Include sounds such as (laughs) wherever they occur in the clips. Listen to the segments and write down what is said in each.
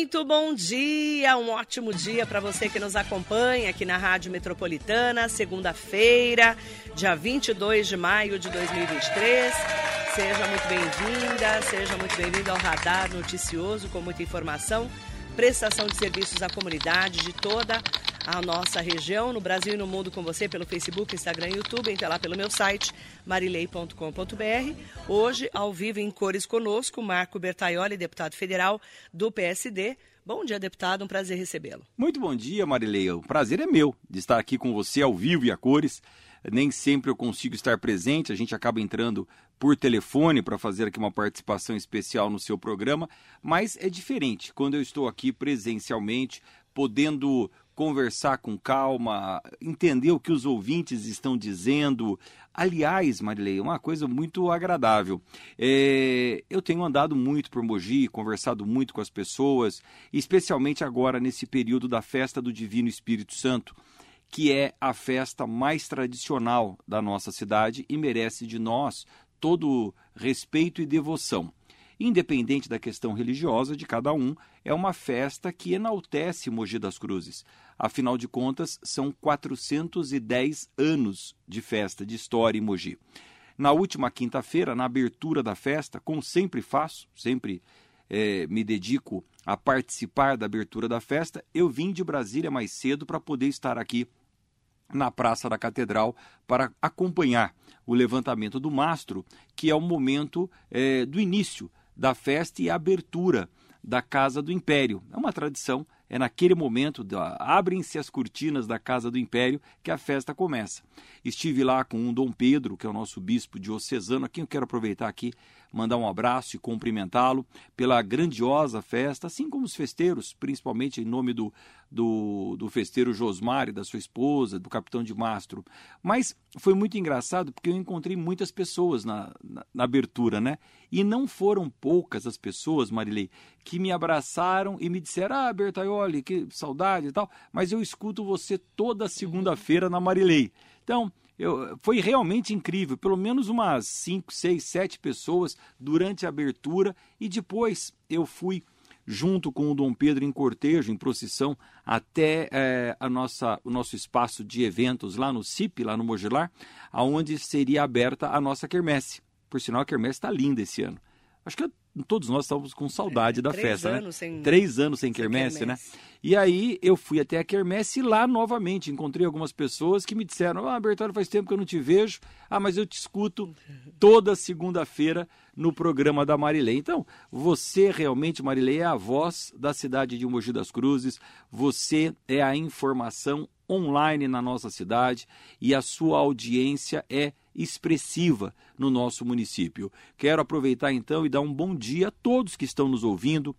Muito bom dia, um ótimo dia para você que nos acompanha aqui na Rádio Metropolitana, segunda-feira, dia 22 de maio de 2023. Seja muito bem-vinda, seja muito bem-vindo ao Radar Noticioso com muita informação, prestação de serviços à comunidade de toda a nossa região, no Brasil e no mundo com você pelo Facebook, Instagram e YouTube, entre lá pelo meu site marilei.com.br. Hoje, ao vivo em cores conosco, Marco Bertaioli, deputado federal do PSD. Bom dia, deputado, um prazer recebê-lo. Muito bom dia, Marilei. O prazer é meu de estar aqui com você ao vivo e a cores. Nem sempre eu consigo estar presente, a gente acaba entrando por telefone para fazer aqui uma participação especial no seu programa, mas é diferente quando eu estou aqui presencialmente, podendo conversar com calma, entender o que os ouvintes estão dizendo. Aliás, Marilei, uma coisa muito agradável. É, eu tenho andado muito por Mogi, conversado muito com as pessoas, especialmente agora nesse período da festa do Divino Espírito Santo, que é a festa mais tradicional da nossa cidade e merece de nós todo respeito e devoção independente da questão religiosa de cada um, é uma festa que enaltece Mogi das Cruzes. Afinal de contas, são 410 anos de festa, de história em Mogi. Na última quinta-feira, na abertura da festa, como sempre faço, sempre é, me dedico a participar da abertura da festa, eu vim de Brasília mais cedo para poder estar aqui na Praça da Catedral para acompanhar o levantamento do mastro, que é o momento é, do início da festa e abertura da Casa do Império. É uma tradição, é naquele momento, abrem-se as cortinas da Casa do Império que a festa começa. Estive lá com o Dom Pedro, que é o nosso bispo diocesano, a quem eu quero aproveitar aqui mandar um abraço e cumprimentá-lo pela grandiosa festa, assim como os festeiros, principalmente em nome do, do, do festeiro Josmar e da sua esposa, do capitão de mastro. Mas foi muito engraçado porque eu encontrei muitas pessoas na, na, na abertura, né? E não foram poucas as pessoas, Marilei, que me abraçaram e me disseram: Ah, Bertaioli, que saudade e tal, mas eu escuto você toda segunda-feira na Marilei. Então, eu, foi realmente incrível. Pelo menos umas 5, 6, 7 pessoas durante a abertura e depois eu fui junto com o Dom Pedro em cortejo, em procissão, até é, a nossa, o nosso espaço de eventos lá no CIP, lá no Mogilar, aonde seria aberta a nossa quermesse. Por sinal, a quermesse está linda esse ano. Acho que todos nós estávamos com saudade é, da festa, né? Sem, três anos sem, sem quermesse, quermesse, né? E aí eu fui até a quermesse lá novamente. Encontrei algumas pessoas que me disseram: Ah, Bertoldo, faz tempo que eu não te vejo. Ah, mas eu te escuto toda segunda-feira no programa da Marilei. Então, você realmente, Marilei, é a voz da cidade de Mogi das Cruzes. Você é a informação online na nossa cidade e a sua audiência é expressiva no nosso município. Quero aproveitar então e dar um bom dia a todos que estão nos ouvindo,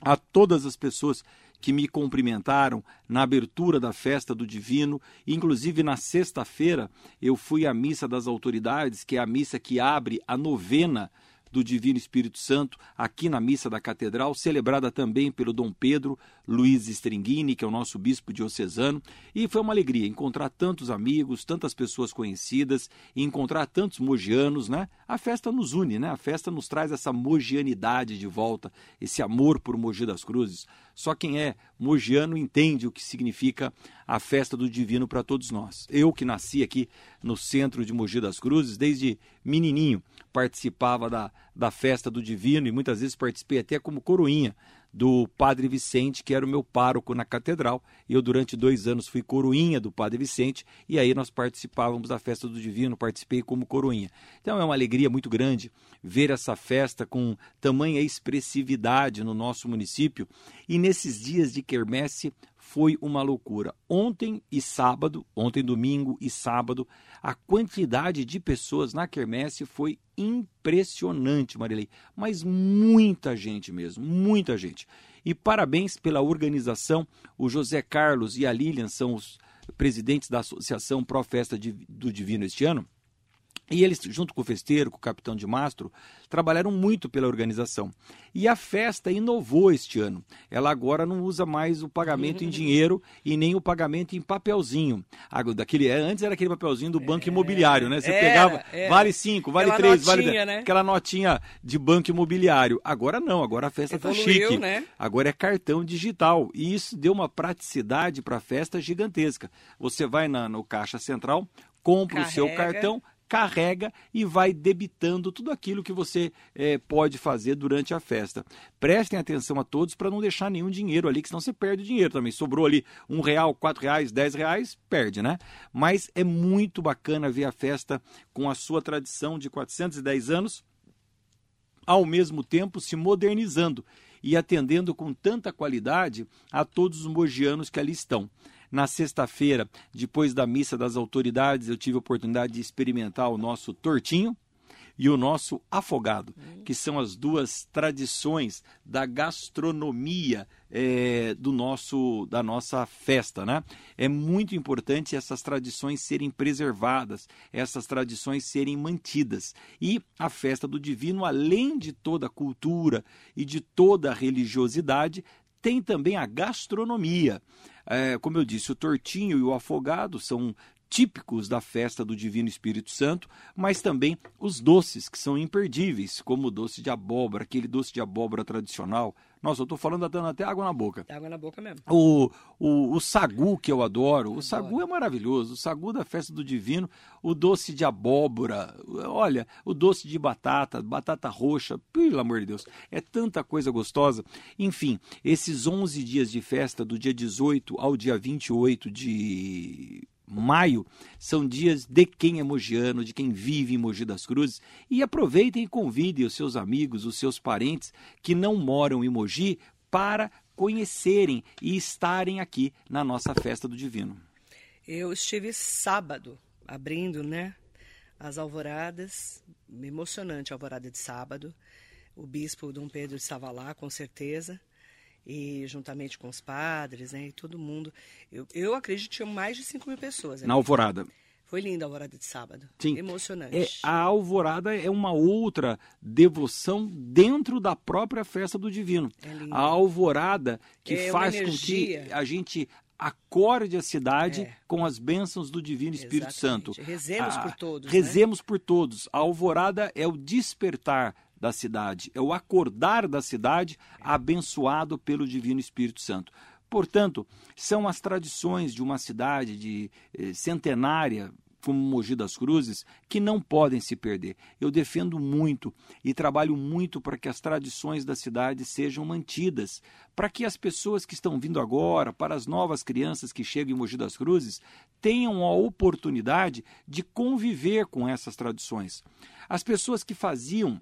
a todas as pessoas que me cumprimentaram na abertura da festa do Divino. Inclusive, na sexta-feira, eu fui à Missa das Autoridades, que é a missa que abre a novena do Divino Espírito Santo aqui na missa da Catedral, celebrada também pelo Dom Pedro Luiz Stringini, que é o nosso bispo diocesano, e foi uma alegria encontrar tantos amigos, tantas pessoas conhecidas encontrar tantos mogianos, né? A festa nos une, né? A festa nos traz essa mogianidade de volta, esse amor por Mogi das Cruzes. Só quem é mogiano entende o que significa a festa do divino para todos nós. Eu que nasci aqui no centro de Mogi das Cruzes, desde menininho, participava da, da festa do divino e muitas vezes participei até como coroinha do Padre Vicente, que era o meu pároco na catedral. Eu, durante dois anos, fui coroinha do Padre Vicente, e aí nós participávamos da festa do Divino, participei como coroinha. Então é uma alegria muito grande ver essa festa com tamanha expressividade no nosso município. E nesses dias de quermesse foi uma loucura. Ontem e sábado, ontem domingo e sábado, a quantidade de pessoas na quermesse foi impressionante, Marilei. Mas muita gente mesmo, muita gente. E parabéns pela organização. O José Carlos e a Lilian são os presidentes da Associação Pro Festa do Divino este ano. E eles, junto com o festeiro, com o capitão de mastro, trabalharam muito pela organização. E a festa inovou este ano. Ela agora não usa mais o pagamento em dinheiro e nem o pagamento em papelzinho. Daquele, é, antes era aquele papelzinho do banco imobiliário, né? Você era, pegava, era. vale cinco, vale aquela três, notinha, vale né? aquela notinha de banco imobiliário. Agora não, agora a festa está chique. Né? Agora é cartão digital. E isso deu uma praticidade para a festa gigantesca. Você vai na, no caixa central, compra Carrega. o seu cartão, carrega e vai debitando tudo aquilo que você é, pode fazer durante a festa. Prestem atenção a todos para não deixar nenhum dinheiro ali, que senão você perde o dinheiro também. Sobrou ali um real, quatro reais, dez reais, perde, né? Mas é muito bacana ver a festa com a sua tradição de 410 anos, ao mesmo tempo se modernizando e atendendo com tanta qualidade a todos os mogianos que ali estão. Na sexta-feira, depois da missa das autoridades, eu tive a oportunidade de experimentar o nosso tortinho e o nosso afogado, que são as duas tradições da gastronomia é, do nosso da nossa festa, né? É muito importante essas tradições serem preservadas, essas tradições serem mantidas e a festa do Divino, além de toda a cultura e de toda a religiosidade, tem também a gastronomia. É, como eu disse, o tortinho e o afogado são típicos da festa do Divino Espírito Santo, mas também os doces que são imperdíveis, como o doce de abóbora, aquele doce de abóbora tradicional. Nossa, eu estou falando dando até água na boca. Água na boca mesmo. O, o, o sagu, que eu adoro. O sagu é maravilhoso. O sagu da festa do Divino. O doce de abóbora. Olha, o doce de batata, batata roxa. Pelo amor de Deus. É tanta coisa gostosa. Enfim, esses 11 dias de festa, do dia 18 ao dia 28 de maio, são dias de quem é mogiano, de quem vive em Mogi das Cruzes. E aproveitem e convidem os seus amigos, os seus parentes que não moram em Mogi para conhecerem e estarem aqui na nossa festa do Divino. Eu estive sábado abrindo, né, as alvoradas, emocionante a alvorada de sábado. O bispo Dom Pedro estava lá, com certeza e juntamente com os padres, né, e todo mundo. Eu, eu acredito que tinha mais de 5 mil pessoas. Na Alvorada. Foi linda a Alvorada de sábado. Sim. Emocionante. É, a Alvorada é uma outra devoção dentro da própria festa do Divino. É a Alvorada que é faz com que a gente acorde a cidade é. com as bênçãos do Divino Espírito Exatamente. Santo. Rezemos a, por todos. Rezemos né? por todos. A alvorada é o despertar da cidade, é o acordar da cidade abençoado pelo Divino Espírito Santo. Portanto, são as tradições de uma cidade de eh, centenária, como Mogi das Cruzes, que não podem se perder. Eu defendo muito e trabalho muito para que as tradições da cidade sejam mantidas, para que as pessoas que estão vindo agora, para as novas crianças que chegam em Mogi das Cruzes, tenham a oportunidade de conviver com essas tradições. As pessoas que faziam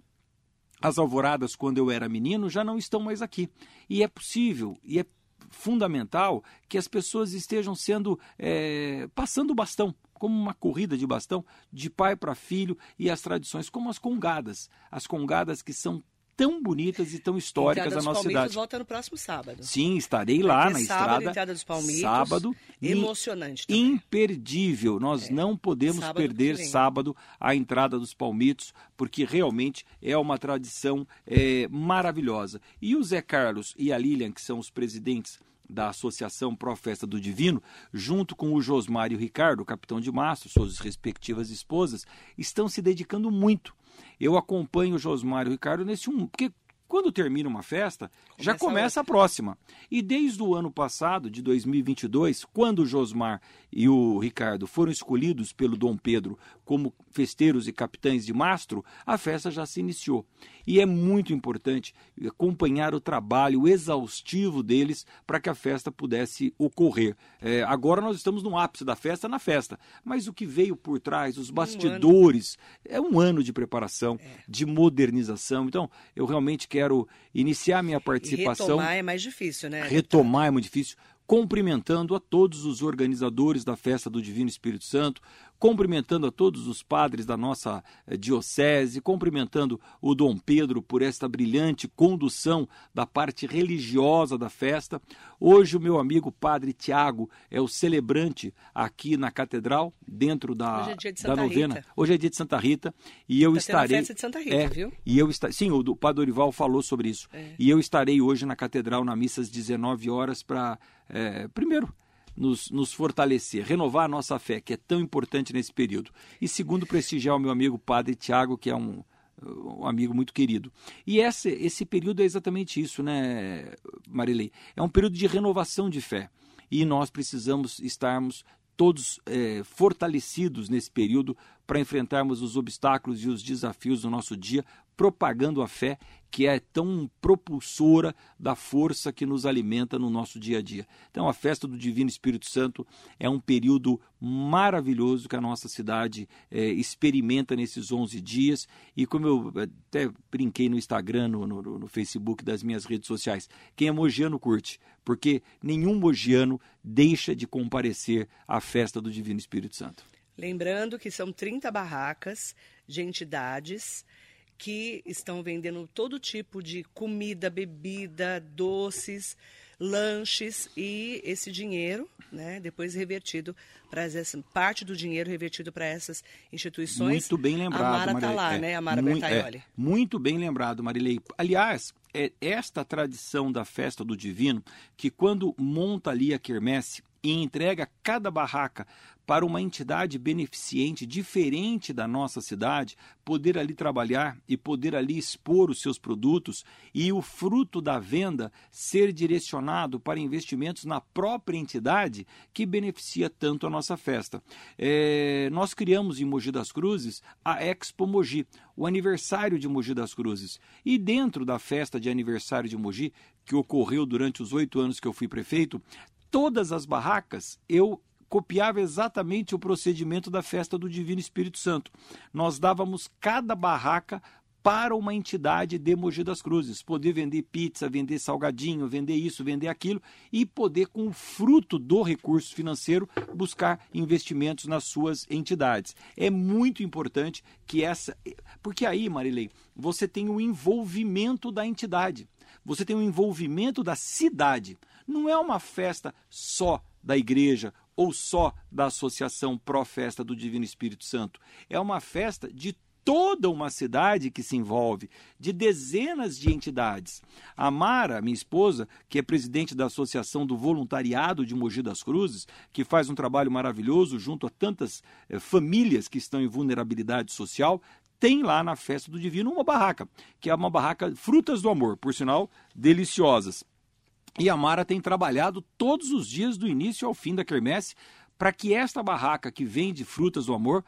as alvoradas quando eu era menino já não estão mais aqui. E é possível e é fundamental que as pessoas estejam sendo é, passando o bastão como uma corrida de bastão de pai para filho e as tradições como as congadas as congadas que são tão bonitas e tão históricas da nossa cidade. volta no próximo sábado. Sim, estarei lá na sábado, estrada. Entrada dos Palmitos. Sábado. Emocionante também. Imperdível. Nós é. não podemos sábado perder sábado a entrada dos Palmitos, porque realmente é uma tradição é, maravilhosa. E o Zé Carlos e a Lilian, que são os presidentes da Associação Pro Festa do Divino, junto com o Josmar e o Ricardo, capitão de mastro, suas respectivas esposas, estão se dedicando muito eu acompanho o Josmar e o Ricardo nesse um. Porque quando termina uma festa, começa já começa a, a próxima. E desde o ano passado, de 2022, quando o Josmar e o Ricardo foram escolhidos pelo Dom Pedro como festeiros e capitães de mastro, a festa já se iniciou. E é muito importante acompanhar o trabalho exaustivo deles para que a festa pudesse ocorrer. É, agora nós estamos no ápice da festa, na festa. Mas o que veio por trás, os bastidores, um é um ano de preparação, é. de modernização. Então, eu realmente quero iniciar minha participação. E retomar é mais difícil, né? Retomar é muito difícil cumprimentando a todos os organizadores da festa do Divino Espírito Santo, cumprimentando a todos os padres da nossa eh, diocese, cumprimentando o Dom Pedro por esta brilhante condução da parte religiosa da festa. Hoje o meu amigo Padre Tiago é o celebrante aqui na catedral, dentro da, Hoje é dia de Santa da novena. Rita. Hoje é dia de Santa Rita e eu tá estarei. Festa de Santa Rita, é, viu? E eu está, sim, o, Padre Orival falou sobre isso. É. E eu estarei hoje na catedral na missa às 19 horas para é, primeiro nos, nos fortalecer, renovar a nossa fé, que é tão importante nesse período. E segundo, prestigiar o meu amigo Padre Tiago, que é um, um amigo muito querido. E esse, esse período é exatamente isso, né, Marilei? É um período de renovação de fé. E nós precisamos estarmos todos é, fortalecidos nesse período para enfrentarmos os obstáculos e os desafios do nosso dia, propagando a fé que é tão propulsora da força que nos alimenta no nosso dia a dia. Então, a festa do Divino Espírito Santo é um período maravilhoso que a nossa cidade é, experimenta nesses 11 dias. E como eu até brinquei no Instagram, no, no, no Facebook das minhas redes sociais, quem é mogiano curte, porque nenhum mogiano deixa de comparecer à festa do Divino Espírito Santo. Lembrando que são 30 barracas de entidades que estão vendendo todo tipo de comida, bebida, doces, lanches e esse dinheiro, né, depois revertido para essa parte do dinheiro revertido para essas instituições. Muito bem lembrado, A Mara está lá, é, né, a Mara muito, É, muito bem lembrado, Marilei. Aliás, é esta tradição da festa do Divino que quando monta ali a quermesse e entrega cada barraca para uma entidade beneficente diferente da nossa cidade poder ali trabalhar e poder ali expor os seus produtos e o fruto da venda ser direcionado para investimentos na própria entidade que beneficia tanto a nossa festa. É, nós criamos em Mogi das Cruzes a Expo Mogi, o aniversário de Mogi das Cruzes. E dentro da festa de aniversário de Mogi, que ocorreu durante os oito anos que eu fui prefeito, todas as barracas eu copiava exatamente o procedimento da festa do Divino Espírito Santo. Nós dávamos cada barraca para uma entidade de Mogi das Cruzes, poder vender pizza, vender salgadinho, vender isso, vender aquilo e poder, com o fruto do recurso financeiro, buscar investimentos nas suas entidades. É muito importante que essa. Porque aí, Marilei, você tem o envolvimento da entidade, você tem o envolvimento da cidade. Não é uma festa só da igreja ou só da Associação Pró Festa do Divino Espírito Santo. É uma festa de toda uma cidade que se envolve, de dezenas de entidades. A Mara, minha esposa, que é presidente da Associação do Voluntariado de Mogi das Cruzes, que faz um trabalho maravilhoso junto a tantas eh, famílias que estão em vulnerabilidade social, tem lá na Festa do Divino uma barraca, que é uma barraca Frutas do Amor, por sinal, deliciosas. E a Mara tem trabalhado todos os dias do início ao fim da quermesse para que esta barraca que vende frutas do amor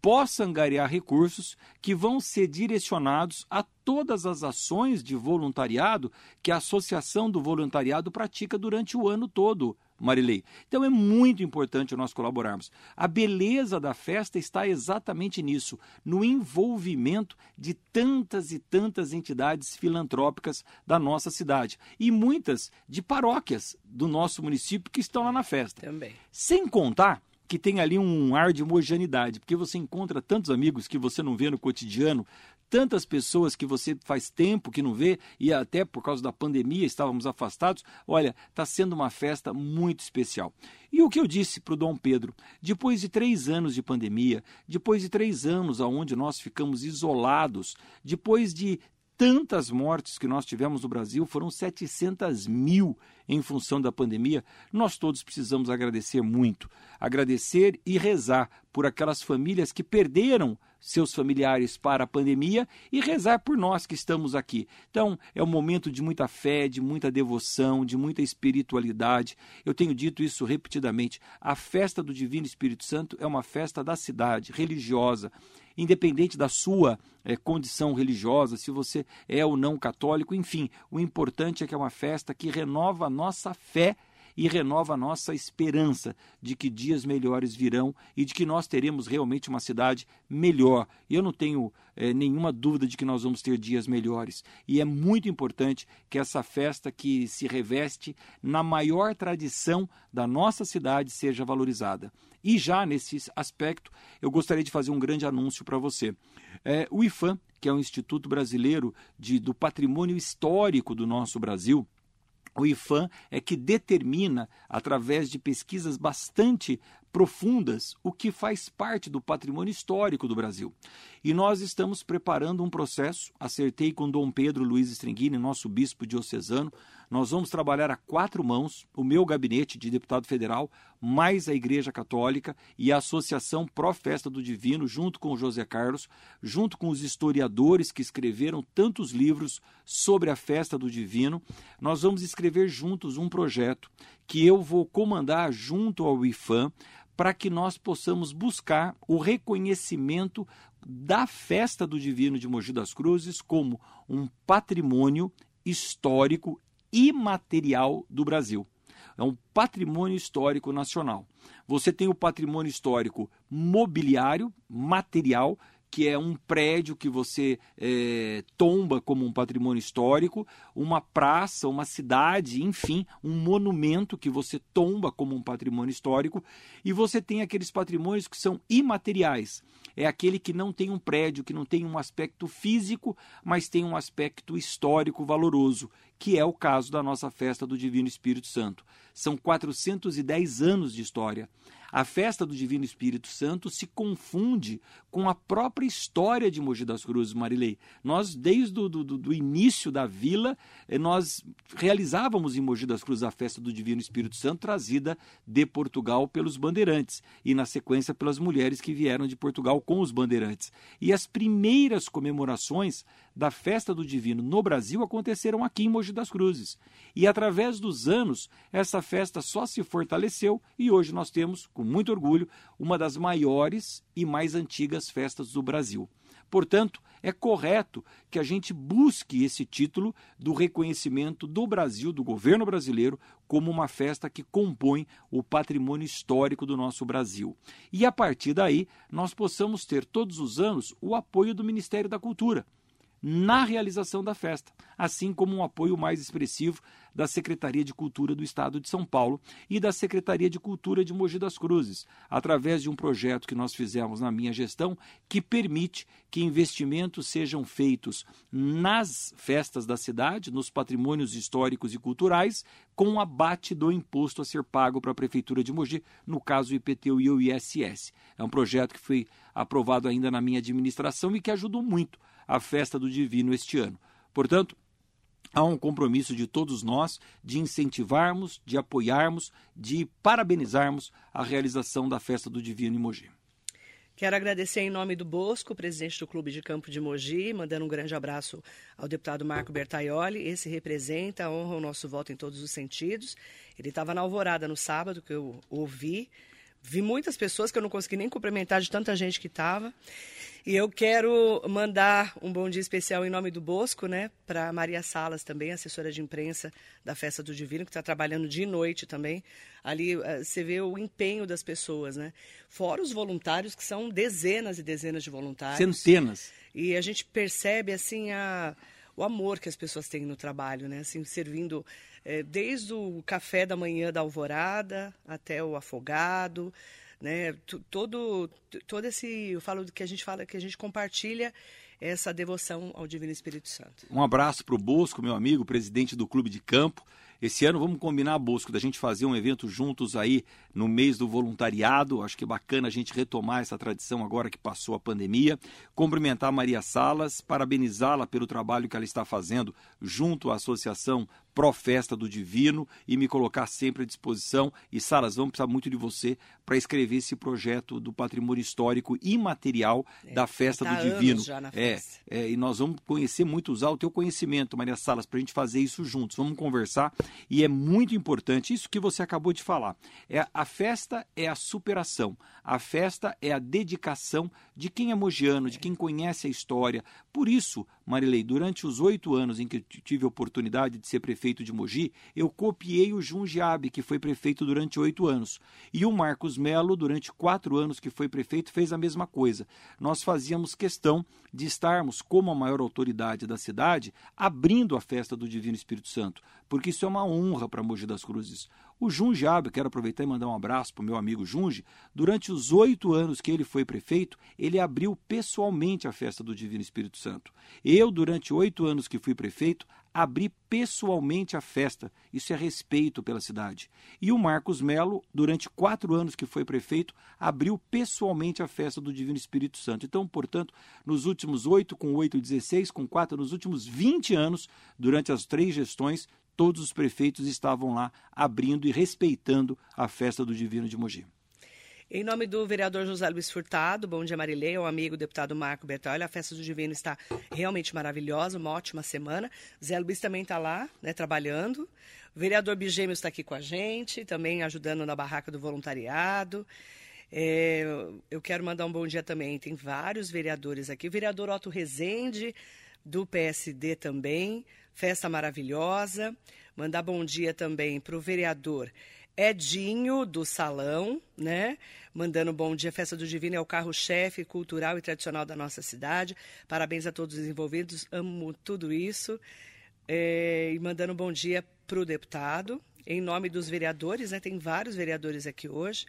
possa angariar recursos que vão ser direcionados a todas as ações de voluntariado que a Associação do Voluntariado pratica durante o ano todo Marilei. Então é muito importante nós colaborarmos. A beleza da festa está exatamente nisso, no envolvimento de tantas e tantas entidades filantrópicas da nossa cidade e muitas de paróquias do nosso município que estão lá na festa. Também. Sem contar que tem ali um ar de homogeneidade, porque você encontra tantos amigos que você não vê no cotidiano, tantas pessoas que você faz tempo que não vê e até por causa da pandemia estávamos afastados. Olha, está sendo uma festa muito especial. E o que eu disse para o Dom Pedro, depois de três anos de pandemia, depois de três anos onde nós ficamos isolados, depois de tantas mortes que nós tivemos no Brasil, foram 700 mil em função da pandemia, nós todos precisamos agradecer muito. Agradecer e rezar por aquelas famílias que perderam seus familiares para a pandemia e rezar por nós que estamos aqui. Então, é um momento de muita fé, de muita devoção, de muita espiritualidade. Eu tenho dito isso repetidamente. A festa do Divino Espírito Santo é uma festa da cidade, religiosa independente da sua é, condição religiosa, se você é ou não católico, enfim, o importante é que é uma festa que renova a nossa fé e renova a nossa esperança de que dias melhores virão e de que nós teremos realmente uma cidade melhor. Eu não tenho é, nenhuma dúvida de que nós vamos ter dias melhores. E é muito importante que essa festa que se reveste na maior tradição da nossa cidade seja valorizada. E já nesse aspecto, eu gostaria de fazer um grande anúncio para você. É, o IFAM, que é o Instituto Brasileiro de, do Patrimônio Histórico do nosso Brasil, o IFAM é que determina, através de pesquisas bastante profundas, o que faz parte do patrimônio histórico do Brasil. E nós estamos preparando um processo, acertei com Dom Pedro Luiz Stringini, nosso bispo diocesano, nós vamos trabalhar a quatro mãos, o meu gabinete de deputado federal, mais a Igreja Católica e a Associação Pró Festa do Divino, junto com o José Carlos, junto com os historiadores que escreveram tantos livros sobre a festa do Divino. Nós vamos escrever juntos um projeto que eu vou comandar junto ao IFAM para que nós possamos buscar o reconhecimento da festa do Divino de Mogi das Cruzes como um patrimônio histórico imaterial do Brasil. É um patrimônio histórico nacional. Você tem o patrimônio histórico mobiliário, material, que é um prédio que você é, tomba como um patrimônio histórico, uma praça, uma cidade, enfim, um monumento que você tomba como um patrimônio histórico, e você tem aqueles patrimônios que são imateriais. É aquele que não tem um prédio, que não tem um aspecto físico, mas tem um aspecto histórico valoroso, que é o caso da nossa festa do Divino Espírito Santo. São 410 anos de história a festa do Divino Espírito Santo se confunde com a própria história de Mogi das Cruzes, Marilei. Nós, desde o início da vila, eh, nós realizávamos em Mogi das Cruzes a festa do Divino Espírito Santo, trazida de Portugal pelos bandeirantes, e na sequência pelas mulheres que vieram de Portugal com os bandeirantes. E as primeiras comemorações da festa do Divino no Brasil aconteceram aqui em Mogi das Cruzes. E através dos anos, essa festa só se fortaleceu e hoje nós temos, com muito orgulho, uma das maiores e mais antigas festas do Brasil. Portanto, é correto que a gente busque esse título do reconhecimento do Brasil, do governo brasileiro, como uma festa que compõe o patrimônio histórico do nosso Brasil. E a partir daí, nós possamos ter todos os anos o apoio do Ministério da Cultura na realização da festa, assim como um apoio mais expressivo da Secretaria de Cultura do Estado de São Paulo e da Secretaria de Cultura de Mogi das Cruzes, através de um projeto que nós fizemos na minha gestão que permite que investimentos sejam feitos nas festas da cidade, nos patrimônios históricos e culturais, com abate do imposto a ser pago para a Prefeitura de Mogi, no caso o IPTU e o ISS. É um projeto que foi aprovado ainda na minha administração e que ajudou muito a festa do Divino este ano. Portanto, há um compromisso de todos nós de incentivarmos, de apoiarmos, de parabenizarmos a realização da festa do Divino em Mogi. Quero agradecer em nome do Bosco, presidente do Clube de Campo de Mogi, mandando um grande abraço ao deputado Marco Bertaioli. Esse representa, honra o nosso voto em todos os sentidos. Ele estava na alvorada no sábado, que eu ouvi. Vi muitas pessoas que eu não consegui nem cumprimentar de tanta gente que estava. E eu quero mandar um bom dia especial em nome do Bosco, né, para Maria Salas também, assessora de imprensa da Festa do Divino, que está trabalhando dia e noite também. Ali uh, você vê o empenho das pessoas, né? Fora os voluntários, que são dezenas e dezenas de voluntários. Centenas. E a gente percebe, assim, a, o amor que as pessoas têm no trabalho, né? Assim, servindo é, desde o café da manhã da alvorada até o afogado, né? Todo, todo esse, eu falo que a gente fala que a gente compartilha essa devoção ao Divino Espírito Santo. Um abraço para o Bosco, meu amigo, presidente do Clube de Campo. Esse ano vamos combinar, Bosco, da gente fazer um evento juntos aí no mês do voluntariado. Acho que é bacana a gente retomar essa tradição agora que passou a pandemia. Cumprimentar Maria Salas, parabenizá-la pelo trabalho que ela está fazendo junto à Associação Pró-Festa do Divino e me colocar sempre à disposição. E Salas, vamos precisar muito de você para escrever esse projeto do patrimônio histórico imaterial é, da Festa tá do Divino. é, é, e nós vamos conhecer muito, usar o teu conhecimento, Maria Salas, para a gente fazer isso juntos. Vamos conversar e é muito importante isso que você acabou de falar. É, a festa é a superação, a festa é a dedicação de quem é mogiano, de quem conhece a história. Por isso, Marilei, durante os oito anos em que tive a oportunidade de ser prefeito de Mogi, eu copiei o Jundiabe, que foi prefeito durante oito anos. E o Marcos Melo, durante quatro anos que foi prefeito, fez a mesma coisa. Nós fazíamos questão de estarmos, como a maior autoridade da cidade, abrindo a festa do Divino Espírito Santo, porque isso é uma honra para Mogi das Cruzes. O Junge Abe, quero aproveitar e mandar um abraço para o meu amigo Junge, durante os oito anos que ele foi prefeito, ele abriu pessoalmente a festa do Divino Espírito Santo. Eu, durante oito anos que fui prefeito, abri pessoalmente a festa. Isso é respeito pela cidade. E o Marcos Melo, durante quatro anos que foi prefeito, abriu pessoalmente a festa do Divino Espírito Santo. Então, portanto, nos últimos oito, com oito, dezesseis, com quatro, nos últimos vinte anos, durante as três gestões, todos os prefeitos estavam lá abrindo e respeitando a festa do Divino de Mogi. Em nome do vereador José Luiz Furtado, bom dia Marilei, ao amigo deputado Marco Bertolli, a festa do Divino está realmente maravilhosa, uma ótima semana. Zé Luiz também está lá, né, trabalhando. O vereador Bigêmeos está aqui com a gente, também ajudando na barraca do voluntariado. É, eu quero mandar um bom dia também, tem vários vereadores aqui. O vereador Otto Rezende, do PSD também, festa maravilhosa. Mandar bom dia também para o vereador Edinho, do Salão, né? Mandando bom dia. Festa do Divino é o carro-chefe cultural e tradicional da nossa cidade. Parabéns a todos os envolvidos, amo tudo isso. É, e mandando bom dia para o deputado, em nome dos vereadores, né? Tem vários vereadores aqui hoje.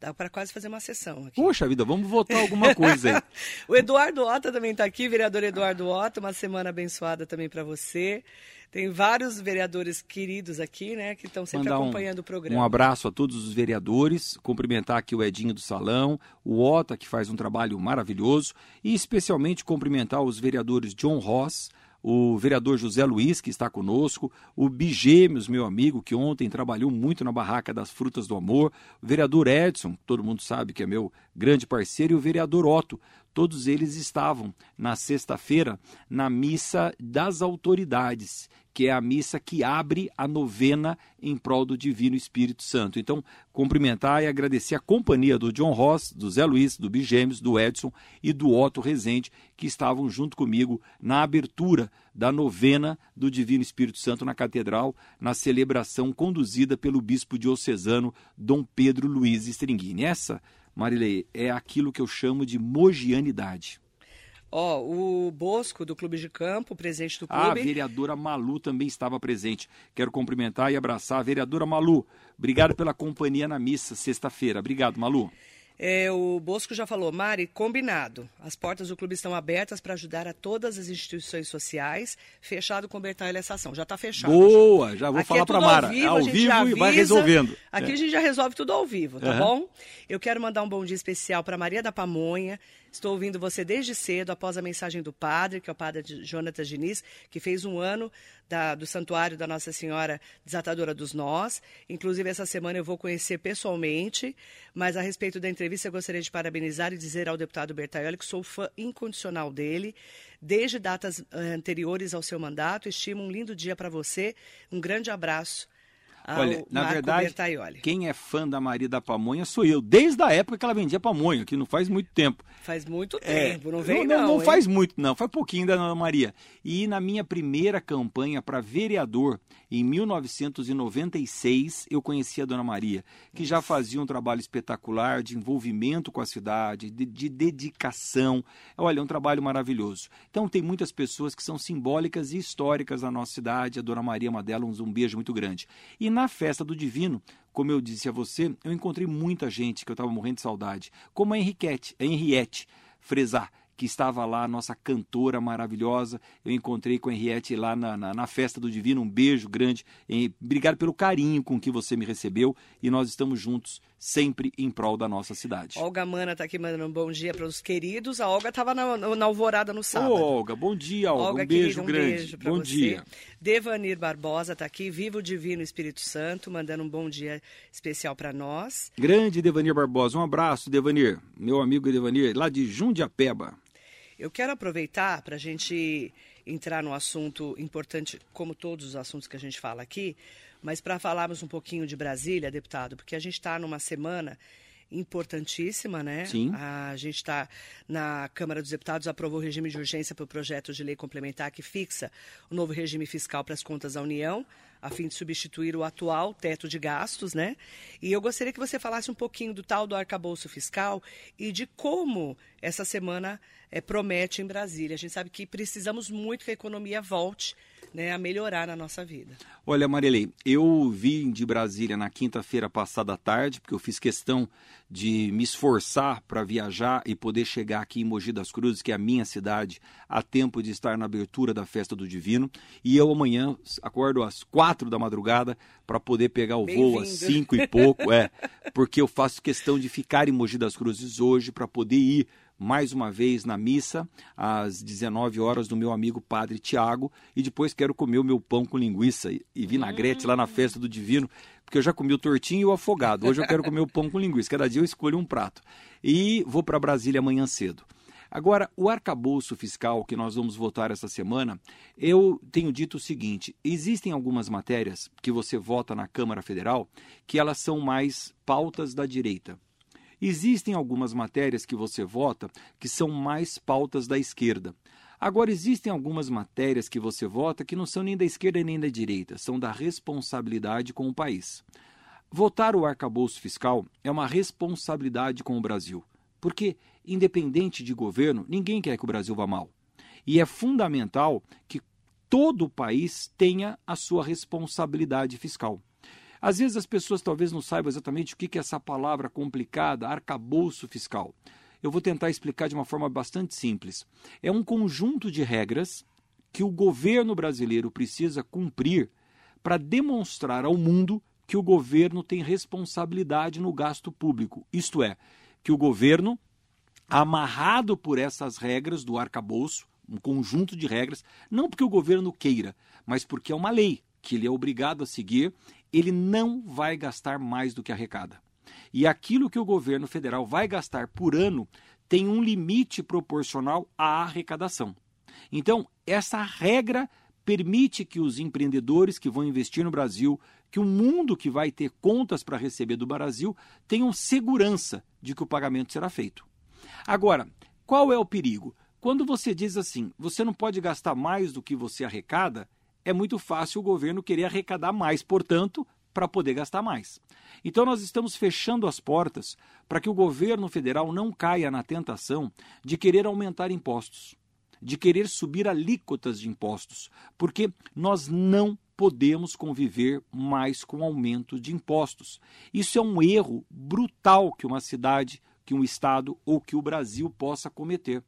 Dá para quase fazer uma sessão aqui. Poxa vida, vamos votar alguma coisa aí. (laughs) o Eduardo Ota também está aqui, vereador Eduardo Ota, uma semana abençoada também para você. Tem vários vereadores queridos aqui, né, que estão sempre Mandar acompanhando um, o programa. Um abraço a todos os vereadores, cumprimentar aqui o Edinho do Salão, o Ota, que faz um trabalho maravilhoso, e especialmente cumprimentar os vereadores John Ross, o vereador José Luiz, que está conosco, o Bigêmeos, meu amigo, que ontem trabalhou muito na barraca das frutas do amor, o vereador Edson, todo mundo sabe que é meu grande parceiro, e o vereador Otto. Todos eles estavam na sexta-feira na missa das autoridades que é a missa que abre a novena em prol do Divino Espírito Santo. Então, cumprimentar e agradecer a companhia do John Ross, do Zé Luiz, do Bigêmeos, do Edson e do Otto Rezende, que estavam junto comigo na abertura da novena do Divino Espírito Santo na Catedral, na celebração conduzida pelo bispo diocesano Dom Pedro Luiz Stringini. Essa, Marilei, é aquilo que eu chamo de mogianidade. Ó, o Bosco, do Clube de Campo, presidente do clube. A vereadora Malu também estava presente. Quero cumprimentar e abraçar a vereadora Malu. Obrigado pela companhia na missa, sexta-feira. Obrigado, Malu. É, o Bosco já falou, Mari, combinado. As portas do clube estão abertas para ajudar a todas as instituições sociais. Fechado com o Bertalho essa ação. Já está fechado. Boa, já vou Aqui falar é para Mara. Ao vivo, ao vivo avisa, e vai resolvendo. Aqui é. a gente já resolve tudo ao vivo, tá uhum. bom? Eu quero mandar um bom dia especial para Maria da Pamonha, Estou ouvindo você desde cedo, após a mensagem do padre, que é o padre Jonatas Diniz, que fez um ano da, do Santuário da Nossa Senhora Desatadora dos Nós. Inclusive, essa semana eu vou conhecer pessoalmente, mas a respeito da entrevista, eu gostaria de parabenizar e dizer ao deputado Bertaioli que sou fã incondicional dele. Desde datas eh, anteriores ao seu mandato, estimo um lindo dia para você. Um grande abraço Olha, na Marco verdade, Bertaioli. quem é fã da Maria da Pamonha sou eu, desde a época que ela vendia pamonha, que não faz muito tempo. Faz muito é, tempo, não vem não. Não, não faz muito, não, faz pouquinho da Ana Maria. E na minha primeira campanha para vereador, em 1996, eu conheci a Dona Maria, que já fazia um trabalho espetacular de envolvimento com a cidade, de, de dedicação. Olha, é um trabalho maravilhoso. Então tem muitas pessoas que são simbólicas e históricas da nossa cidade. A Dona Maria é uma delas, um beijo muito grande. E na festa do Divino, como eu disse a você, eu encontrei muita gente que eu estava morrendo de saudade, como a Henriquete, a Henriette Fresar, que estava lá, nossa cantora maravilhosa. Eu encontrei com a Henriette lá na, na, na festa do Divino. Um beijo grande. E obrigado pelo carinho com que você me recebeu. E nós estamos juntos sempre em prol da nossa cidade. Olga Mana está aqui mandando um bom dia para os queridos. A Olga estava na, na, alvorada no sábado. Ô, Olga, bom dia, Olga. Olga um beijo querida, um grande. Beijo bom você. dia. Devanir Barbosa está aqui, Viva o Divino Espírito Santo, mandando um bom dia especial para nós. Grande Devanir Barbosa, um abraço, Devanir, meu amigo Devanir, lá de Jundiapeba. Eu quero aproveitar para a gente entrar no assunto importante, como todos os assuntos que a gente fala aqui, mas para falarmos um pouquinho de Brasília, deputado, porque a gente está numa semana importantíssima, né? Sim. A gente está na Câmara dos Deputados aprovou o regime de urgência para o projeto de lei complementar que fixa o novo regime fiscal para as contas da União, a fim de substituir o atual teto de gastos, né? E eu gostaria que você falasse um pouquinho do tal do arcabouço fiscal e de como essa semana é, promete em Brasília. A gente sabe que precisamos muito que a economia volte né, a melhorar na nossa vida. Olha, Marilei, eu vim de Brasília na quinta-feira passada à tarde, porque eu fiz questão de me esforçar para viajar e poder chegar aqui em Mogi das Cruzes, que é a minha cidade, a tempo de estar na abertura da Festa do Divino. E eu amanhã acordo às quatro da madrugada para poder pegar o voo às cinco e pouco, é, porque eu faço questão de ficar em Mogi das Cruzes hoje para poder ir mais uma vez na missa, às 19 horas, do meu amigo Padre Tiago, e depois quero comer o meu pão com linguiça e vinagrete lá na festa do Divino, porque eu já comi o tortinho e o afogado. Hoje eu quero comer o pão com linguiça. Cada dia eu escolho um prato. E vou para Brasília amanhã cedo. Agora, o arcabouço fiscal que nós vamos votar essa semana, eu tenho dito o seguinte: existem algumas matérias que você vota na Câmara Federal que elas são mais pautas da direita. Existem algumas matérias que você vota que são mais pautas da esquerda. Agora, existem algumas matérias que você vota que não são nem da esquerda nem da direita, são da responsabilidade com o país. Votar o arcabouço fiscal é uma responsabilidade com o Brasil, porque, independente de governo, ninguém quer que o Brasil vá mal. E é fundamental que todo o país tenha a sua responsabilidade fiscal. Às vezes as pessoas talvez não saibam exatamente o que é essa palavra complicada, arcabouço fiscal. Eu vou tentar explicar de uma forma bastante simples. É um conjunto de regras que o governo brasileiro precisa cumprir para demonstrar ao mundo que o governo tem responsabilidade no gasto público. Isto é, que o governo, amarrado por essas regras do arcabouço, um conjunto de regras, não porque o governo queira, mas porque é uma lei que ele é obrigado a seguir ele não vai gastar mais do que arrecada. E aquilo que o governo federal vai gastar por ano tem um limite proporcional à arrecadação. Então, essa regra permite que os empreendedores que vão investir no Brasil, que o mundo que vai ter contas para receber do Brasil, tenham segurança de que o pagamento será feito. Agora, qual é o perigo? Quando você diz assim, você não pode gastar mais do que você arrecada, é muito fácil o governo querer arrecadar mais, portanto, para poder gastar mais. Então, nós estamos fechando as portas para que o governo federal não caia na tentação de querer aumentar impostos, de querer subir alíquotas de impostos, porque nós não podemos conviver mais com aumento de impostos. Isso é um erro brutal que uma cidade, que um estado ou que o Brasil possa cometer.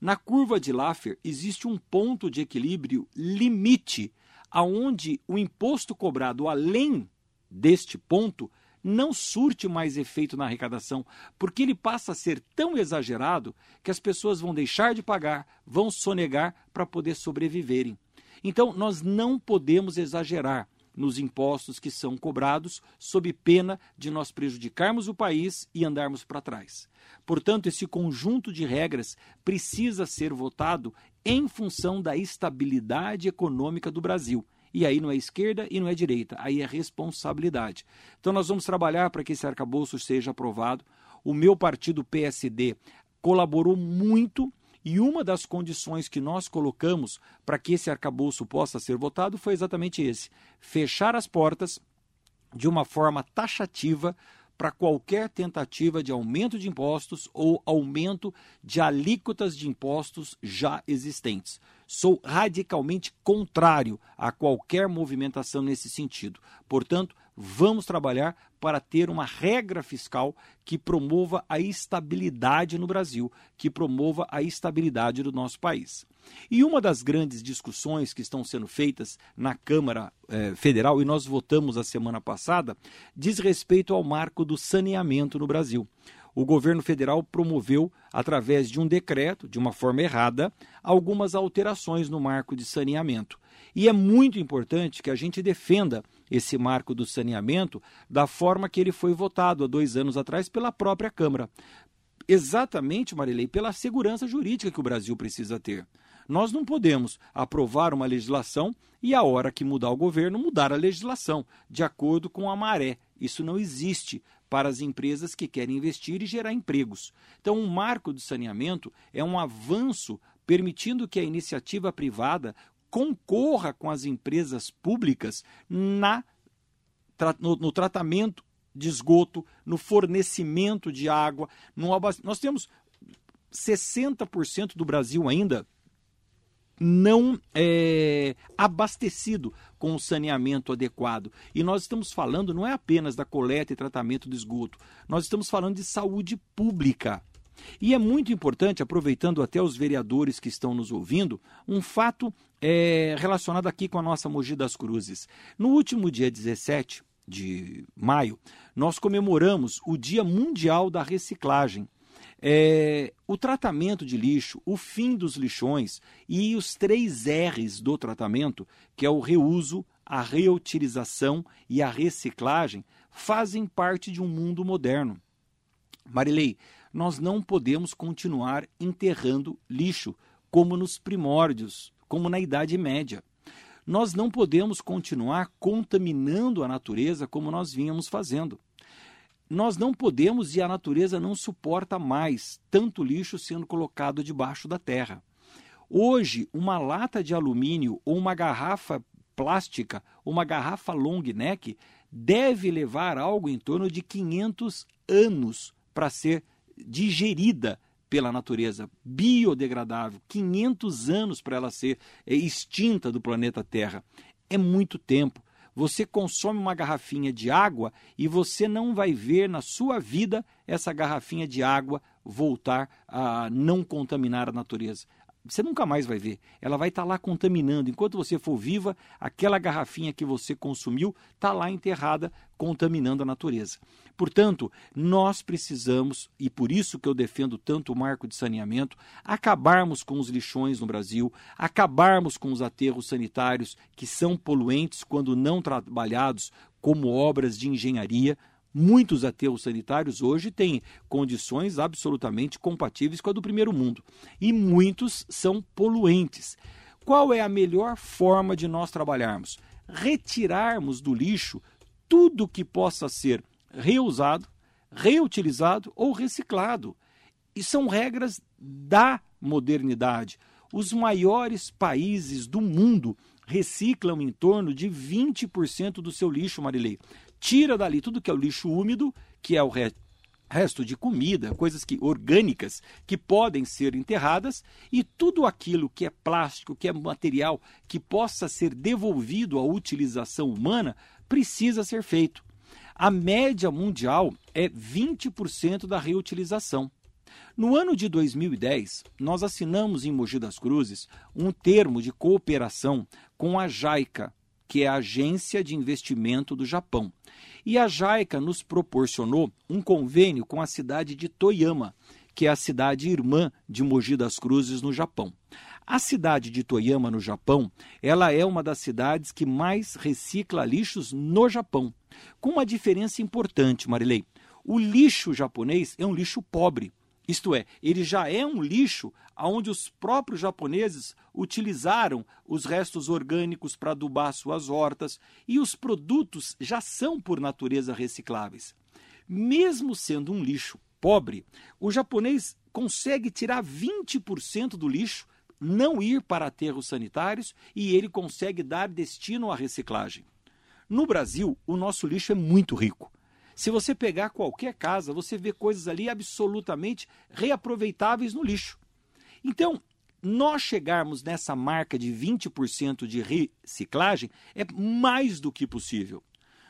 Na curva de Laffer existe um ponto de equilíbrio limite aonde o imposto cobrado além deste ponto não surte mais efeito na arrecadação, porque ele passa a ser tão exagerado que as pessoas vão deixar de pagar, vão sonegar para poder sobreviverem. Então, nós não podemos exagerar nos impostos que são cobrados, sob pena de nós prejudicarmos o país e andarmos para trás. Portanto, esse conjunto de regras precisa ser votado em função da estabilidade econômica do Brasil. E aí não é esquerda e não é direita, aí é responsabilidade. Então nós vamos trabalhar para que esse arcabouço seja aprovado. O meu partido PSD colaborou muito e uma das condições que nós colocamos para que esse arcabouço possa ser votado foi exatamente esse: fechar as portas de uma forma taxativa para qualquer tentativa de aumento de impostos ou aumento de alíquotas de impostos já existentes. Sou radicalmente contrário a qualquer movimentação nesse sentido. Portanto, vamos trabalhar para ter uma regra fiscal que promova a estabilidade no Brasil, que promova a estabilidade do nosso país. E uma das grandes discussões que estão sendo feitas na Câmara eh, Federal, e nós votamos a semana passada, diz respeito ao marco do saneamento no Brasil o governo federal promoveu, através de um decreto, de uma forma errada, algumas alterações no marco de saneamento. E é muito importante que a gente defenda esse marco do saneamento da forma que ele foi votado há dois anos atrás pela própria Câmara. Exatamente, Marilei, pela segurança jurídica que o Brasil precisa ter. Nós não podemos aprovar uma legislação e, a hora que mudar o governo, mudar a legislação, de acordo com a maré. Isso não existe para as empresas que querem investir e gerar empregos. Então, um marco de saneamento é um avanço permitindo que a iniciativa privada concorra com as empresas públicas na, no, no tratamento de esgoto, no fornecimento de água. No, nós temos 60% do Brasil ainda não é, abastecido com o saneamento adequado. E nós estamos falando não é apenas da coleta e tratamento do esgoto, nós estamos falando de saúde pública. E é muito importante, aproveitando até os vereadores que estão nos ouvindo, um fato é, relacionado aqui com a nossa Mogi das Cruzes. No último dia 17 de maio, nós comemoramos o Dia Mundial da Reciclagem. É, o tratamento de lixo, o fim dos lixões e os três R's do tratamento, que é o reuso, a reutilização e a reciclagem, fazem parte de um mundo moderno. Marilei, nós não podemos continuar enterrando lixo como nos primórdios, como na Idade Média. Nós não podemos continuar contaminando a natureza como nós vínhamos fazendo nós não podemos e a natureza não suporta mais tanto lixo sendo colocado debaixo da terra. Hoje, uma lata de alumínio ou uma garrafa plástica, uma garrafa long neck, deve levar algo em torno de 500 anos para ser digerida pela natureza, biodegradável, 500 anos para ela ser é, extinta do planeta Terra. É muito tempo. Você consome uma garrafinha de água e você não vai ver na sua vida essa garrafinha de água voltar a não contaminar a natureza. Você nunca mais vai ver. Ela vai estar tá lá contaminando. Enquanto você for viva, aquela garrafinha que você consumiu está lá enterrada, contaminando a natureza. Portanto, nós precisamos, e por isso que eu defendo tanto o marco de saneamento, acabarmos com os lixões no Brasil, acabarmos com os aterros sanitários que são poluentes quando não trabalhados como obras de engenharia. Muitos aterros sanitários hoje têm condições absolutamente compatíveis com a do primeiro mundo. E muitos são poluentes. Qual é a melhor forma de nós trabalharmos? Retirarmos do lixo tudo que possa ser reusado, reutilizado ou reciclado. E são regras da modernidade. Os maiores países do mundo reciclam em torno de 20% do seu lixo, Marilei. Tira dali tudo que é o lixo úmido, que é o resto de comida, coisas que orgânicas que podem ser enterradas e tudo aquilo que é plástico, que é material que possa ser devolvido à utilização humana precisa ser feito. A média mundial é 20% da reutilização. No ano de 2010, nós assinamos em Mogi das Cruzes um termo de cooperação com a JAICA, que é a Agência de Investimento do Japão. E a JAICA nos proporcionou um convênio com a cidade de Toyama, que é a cidade irmã de Mogi das Cruzes, no Japão. A cidade de Toyama, no Japão, ela é uma das cidades que mais recicla lixos no Japão. Com uma diferença importante, Marilei. O lixo japonês é um lixo pobre. Isto é, ele já é um lixo onde os próprios japoneses utilizaram os restos orgânicos para adubar suas hortas e os produtos já são, por natureza, recicláveis. Mesmo sendo um lixo pobre, o japonês consegue tirar 20% do lixo, não ir para aterros sanitários e ele consegue dar destino à reciclagem. No Brasil, o nosso lixo é muito rico. Se você pegar qualquer casa, você vê coisas ali absolutamente reaproveitáveis no lixo. Então, nós chegarmos nessa marca de 20% de reciclagem é mais do que possível.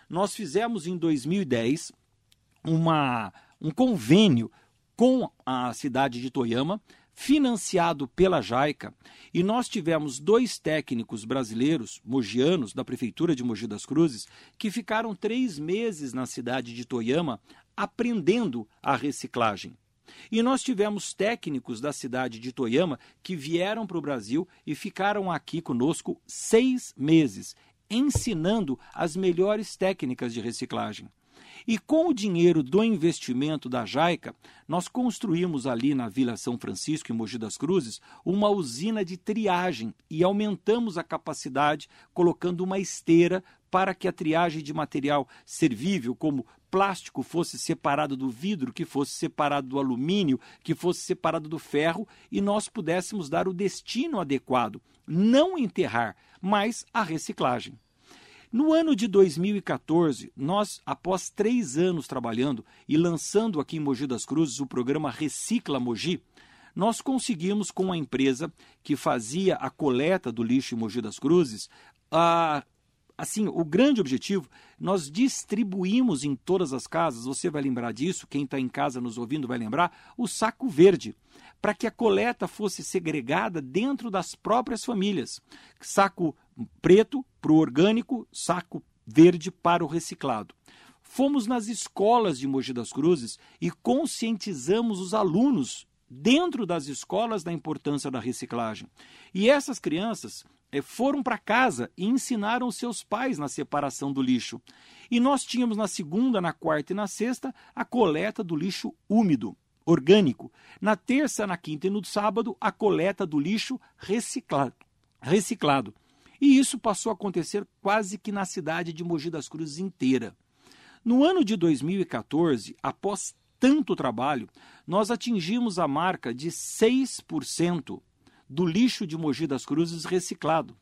Nós fizemos em 2010 uma, um convênio com a cidade de Toyama financiado pela JAICA, e nós tivemos dois técnicos brasileiros, mogianos, da Prefeitura de Mogi das Cruzes, que ficaram três meses na cidade de Toyama aprendendo a reciclagem. E nós tivemos técnicos da cidade de Toyama que vieram para o Brasil e ficaram aqui conosco seis meses, ensinando as melhores técnicas de reciclagem. E com o dinheiro do investimento da Jaica, nós construímos ali na Vila São Francisco, em Mogi das Cruzes, uma usina de triagem e aumentamos a capacidade colocando uma esteira para que a triagem de material servível, como plástico, fosse separado do vidro, que fosse separado do alumínio, que fosse separado do ferro e nós pudéssemos dar o destino adequado, não enterrar, mas a reciclagem. No ano de 2014, nós, após três anos trabalhando e lançando aqui em Mogi das Cruzes o programa Recicla Mogi, nós conseguimos com a empresa que fazia a coleta do lixo em Mogi das Cruzes, a, assim, o grande objetivo, nós distribuímos em todas as casas, você vai lembrar disso, quem está em casa nos ouvindo vai lembrar, o saco verde para que a coleta fosse segregada dentro das próprias famílias. Saco preto para o orgânico, saco verde para o reciclado. Fomos nas escolas de Mogi das Cruzes e conscientizamos os alunos dentro das escolas da importância da reciclagem. E essas crianças eh, foram para casa e ensinaram seus pais na separação do lixo. E nós tínhamos na segunda, na quarta e na sexta a coleta do lixo úmido orgânico. Na terça, na quinta e no sábado, a coleta do lixo reciclado. reciclado. E isso passou a acontecer quase que na cidade de Mogi das Cruzes inteira. No ano de 2014, após tanto trabalho, nós atingimos a marca de 6% do lixo de Mogi das Cruzes reciclado.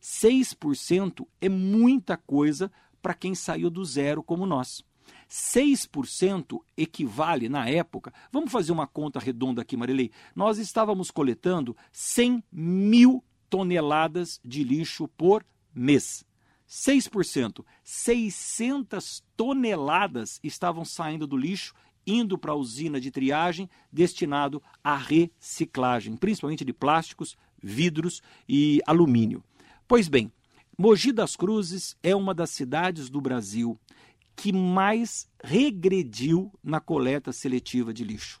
6% é muita coisa para quem saiu do zero como nós. 6% equivale, na época, vamos fazer uma conta redonda aqui, Marilei, nós estávamos coletando 100 mil toneladas de lixo por mês. 6%, 600 toneladas estavam saindo do lixo, indo para a usina de triagem destinado à reciclagem, principalmente de plásticos, vidros e alumínio. Pois bem, Mogi das Cruzes é uma das cidades do Brasil que mais regrediu na coleta seletiva de lixo.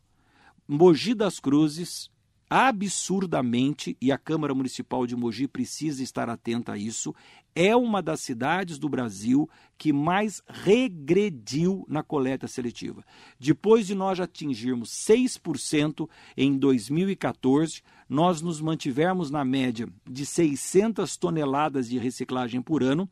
Mogi das Cruzes, absurdamente, e a Câmara Municipal de Mogi precisa estar atenta a isso, é uma das cidades do Brasil que mais regrediu na coleta seletiva. Depois de nós atingirmos 6% em 2014, nós nos mantivermos na média de 600 toneladas de reciclagem por ano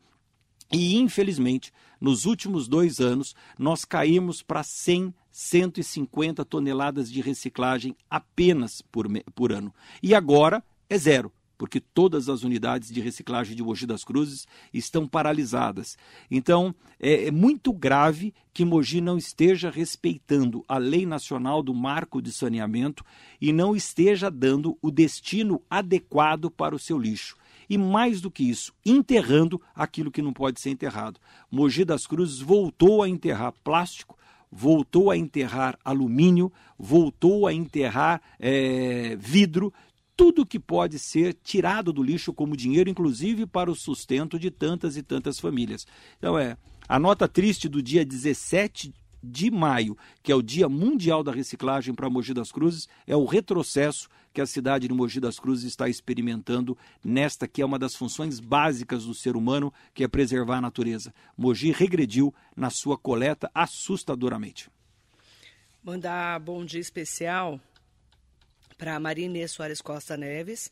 e, infelizmente, nos últimos dois anos, nós caímos para 100, 150 toneladas de reciclagem apenas por, por ano. E agora é zero, porque todas as unidades de reciclagem de Mogi das Cruzes estão paralisadas. Então, é, é muito grave que Mogi não esteja respeitando a lei nacional do marco de saneamento e não esteja dando o destino adequado para o seu lixo e, mais do que isso, enterrando aquilo que não pode ser enterrado. Mogi das Cruzes voltou a enterrar plástico, voltou a enterrar alumínio, voltou a enterrar é, vidro, tudo que pode ser tirado do lixo como dinheiro, inclusive para o sustento de tantas e tantas famílias. Então é a nota triste do dia 17 de maio, que é o Dia Mundial da Reciclagem para Mogi das Cruzes, é o retrocesso que a cidade de Mogi das Cruzes está experimentando nesta que é uma das funções básicas do ser humano, que é preservar a natureza. Mogi regrediu na sua coleta assustadoramente. Mandar bom dia especial para Marinê Soares Costa Neves,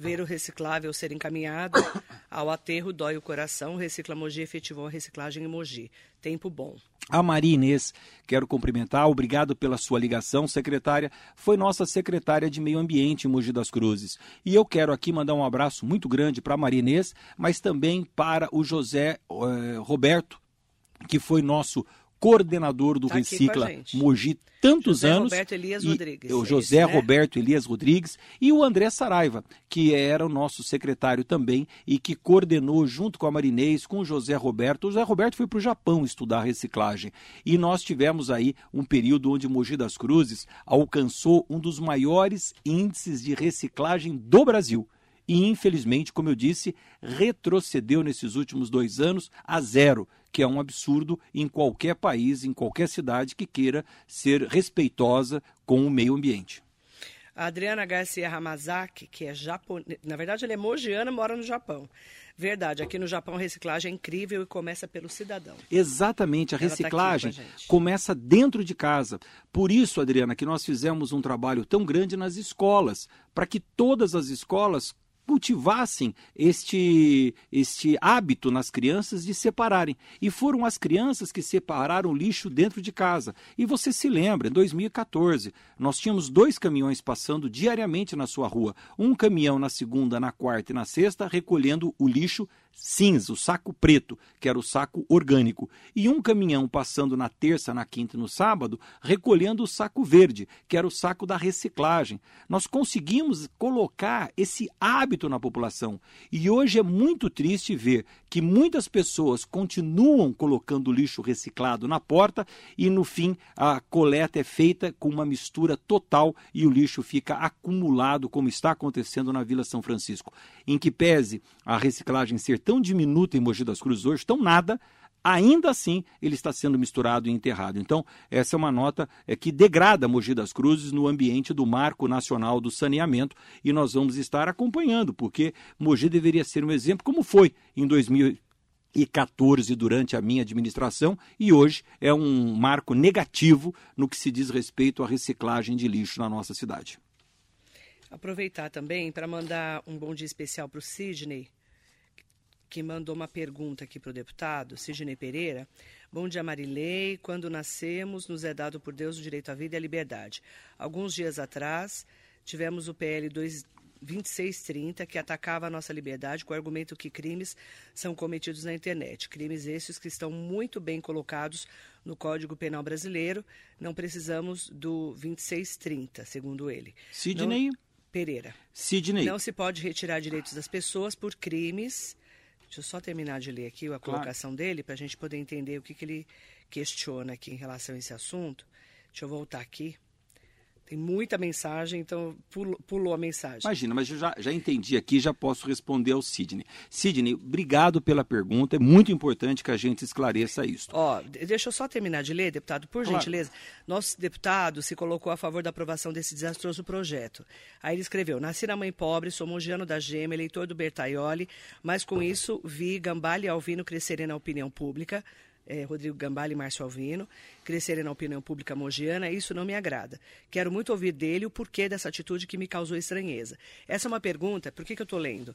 Ver o reciclável ser encaminhado (coughs) ao aterro dói o coração. Recicla Mogi efetivou a reciclagem em Mogi. Tempo bom. A Maria Inês, quero cumprimentar, obrigado pela sua ligação, secretária. Foi nossa secretária de Meio Ambiente em Mogi das Cruzes. E eu quero aqui mandar um abraço muito grande para a Maria Inês, mas também para o José eh, Roberto, que foi nosso coordenador do tá Recicla Mogi tantos José anos. Roberto Elias Rodrigues. O José é esse, né? Roberto Elias Rodrigues e o André Saraiva, que era o nosso secretário também e que coordenou junto com a Marinês, com o José Roberto. O José Roberto foi para o Japão estudar reciclagem. E nós tivemos aí um período onde Mogi das Cruzes alcançou um dos maiores índices de reciclagem do Brasil e, infelizmente, como eu disse, retrocedeu nesses últimos dois anos a zero, que é um absurdo em qualquer país, em qualquer cidade que queira ser respeitosa com o meio ambiente. A Adriana Garcia Hamazaki, que é japonesa, na verdade ela é mogiana, mora no Japão. Verdade, aqui no Japão a reciclagem é incrível e começa pelo cidadão. Exatamente, a Ela reciclagem tá a começa dentro de casa. Por isso, Adriana, que nós fizemos um trabalho tão grande nas escolas, para que todas as escolas cultivassem este, este hábito nas crianças de separarem. E foram as crianças que separaram o lixo dentro de casa. E você se lembra, em 2014, nós tínhamos dois caminhões passando diariamente na sua rua. Um caminhão na segunda, na quarta e na sexta, recolhendo o lixo cinza, o saco preto, que era o saco orgânico, e um caminhão passando na terça, na quinta e no sábado, recolhendo o saco verde, que era o saco da reciclagem. Nós conseguimos colocar esse hábito na população. E hoje é muito triste ver que muitas pessoas continuam colocando lixo reciclado na porta e no fim a coleta é feita com uma mistura total e o lixo fica acumulado, como está acontecendo na Vila São Francisco. Em que pese a reciclagem ser tão diminuta em Mogi das Cruzes hoje, tão nada, ainda assim ele está sendo misturado e enterrado. Então, essa é uma nota é, que degrada Mogi das Cruzes no ambiente do Marco Nacional do Saneamento e nós vamos estar acompanhando, porque Mogi deveria ser um exemplo, como foi em 2014 durante a minha administração e hoje é um marco negativo no que se diz respeito à reciclagem de lixo na nossa cidade. Aproveitar também para mandar um bom dia especial para o Sidney, que mandou uma pergunta aqui para o deputado, Sidney Pereira. Bom dia, Marilei. Quando nascemos, nos é dado por Deus o direito à vida e à liberdade. Alguns dias atrás, tivemos o PL 2, 2630, que atacava a nossa liberdade com o argumento que crimes são cometidos na internet. Crimes esses que estão muito bem colocados no Código Penal Brasileiro. Não precisamos do 2630, segundo ele. Sidney Não... Pereira. Sidney. Não se pode retirar direitos das pessoas por crimes Deixa eu só terminar de ler aqui a colocação claro. dele para a gente poder entender o que, que ele questiona aqui em relação a esse assunto. Deixa eu voltar aqui. Tem muita mensagem, então pulou, pulou, a mensagem. Imagina, mas eu já, já entendi aqui, já posso responder ao Sidney. Sidney, obrigado pela pergunta. É muito importante que a gente esclareça isso. Ó, deixa eu só terminar de ler, deputado, por claro. gentileza. Nosso deputado se colocou a favor da aprovação desse desastroso projeto. Aí ele escreveu: Nasci na mãe pobre, sou mongiano da Gema, eleitor do Bertaioli, mas com isso vi Gambale e Alvino crescerem na opinião pública é, Rodrigo Gambale e Márcio Alvino, crescerem na opinião pública mogiana, isso não me agrada. Quero muito ouvir dele o porquê dessa atitude que me causou estranheza. Essa é uma pergunta, por que, que eu estou lendo?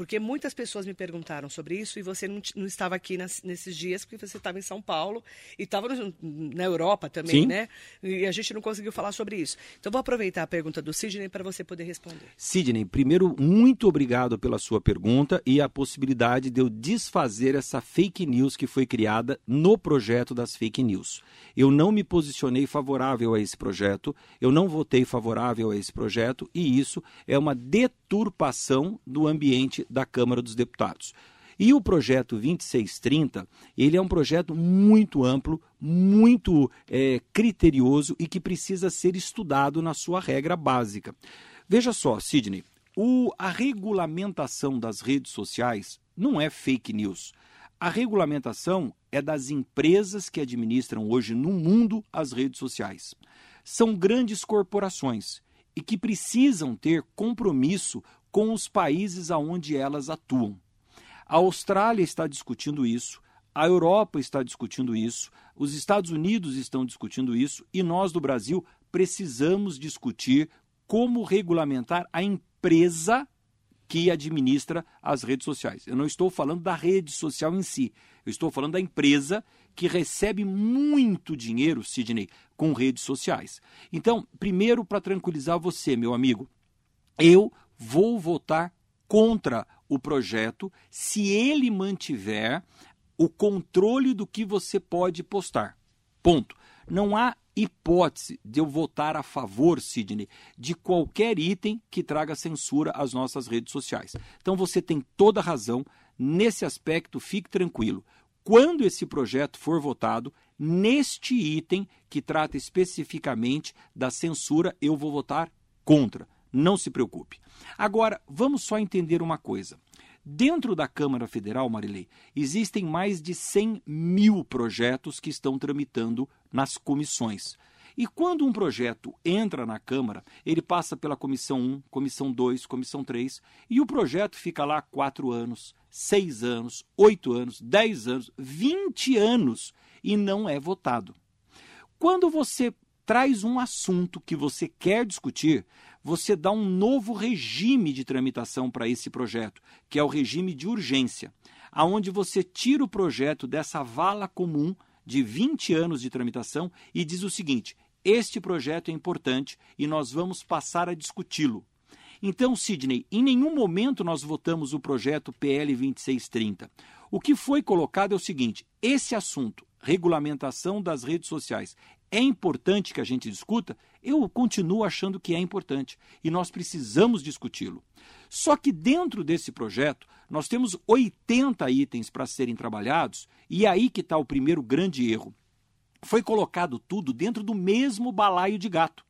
Porque muitas pessoas me perguntaram sobre isso e você não, não estava aqui nas, nesses dias porque você estava em São Paulo e estava na Europa também, Sim. né? E a gente não conseguiu falar sobre isso. Então vou aproveitar a pergunta do Sidney para você poder responder. Sidney, primeiro, muito obrigado pela sua pergunta e a possibilidade de eu desfazer essa fake news que foi criada no projeto das fake news. Eu não me posicionei favorável a esse projeto, eu não votei favorável a esse projeto e isso é uma deturpação do ambiente da Câmara dos Deputados. E o projeto 2630, ele é um projeto muito amplo, muito é, criterioso e que precisa ser estudado na sua regra básica. Veja só, Sidney, o, a regulamentação das redes sociais não é fake news. A regulamentação é das empresas que administram hoje no mundo as redes sociais. São grandes corporações e que precisam ter compromisso com os países aonde elas atuam. A Austrália está discutindo isso, a Europa está discutindo isso, os Estados Unidos estão discutindo isso e nós do Brasil precisamos discutir como regulamentar a empresa que administra as redes sociais. Eu não estou falando da rede social em si, eu estou falando da empresa que recebe muito dinheiro, Sidney, com redes sociais. Então, primeiro, para tranquilizar você, meu amigo, eu vou votar contra o projeto se ele mantiver o controle do que você pode postar. Ponto. Não há hipótese de eu votar a favor, Sidney, de qualquer item que traga censura às nossas redes sociais. Então você tem toda a razão. Nesse aspecto, fique tranquilo. Quando esse projeto for votado, neste item que trata especificamente da censura, eu vou votar contra. Não se preocupe. Agora, vamos só entender uma coisa. Dentro da Câmara Federal, Marilei, existem mais de 100 mil projetos que estão tramitando nas comissões. E quando um projeto entra na Câmara, ele passa pela Comissão 1, Comissão 2, Comissão 3, e o projeto fica lá quatro anos, seis anos, oito anos, dez anos, vinte anos e não é votado. Quando você traz um assunto que você quer discutir, você dá um novo regime de tramitação para esse projeto, que é o regime de urgência, aonde você tira o projeto dessa vala comum de 20 anos de tramitação e diz o seguinte: este projeto é importante e nós vamos passar a discuti-lo. Então, Sidney, em nenhum momento nós votamos o projeto PL 2630. O que foi colocado é o seguinte: esse assunto, regulamentação das redes sociais, é importante que a gente discuta? Eu continuo achando que é importante e nós precisamos discuti-lo. Só que dentro desse projeto, nós temos 80 itens para serem trabalhados e é aí que está o primeiro grande erro. Foi colocado tudo dentro do mesmo balaio de gato.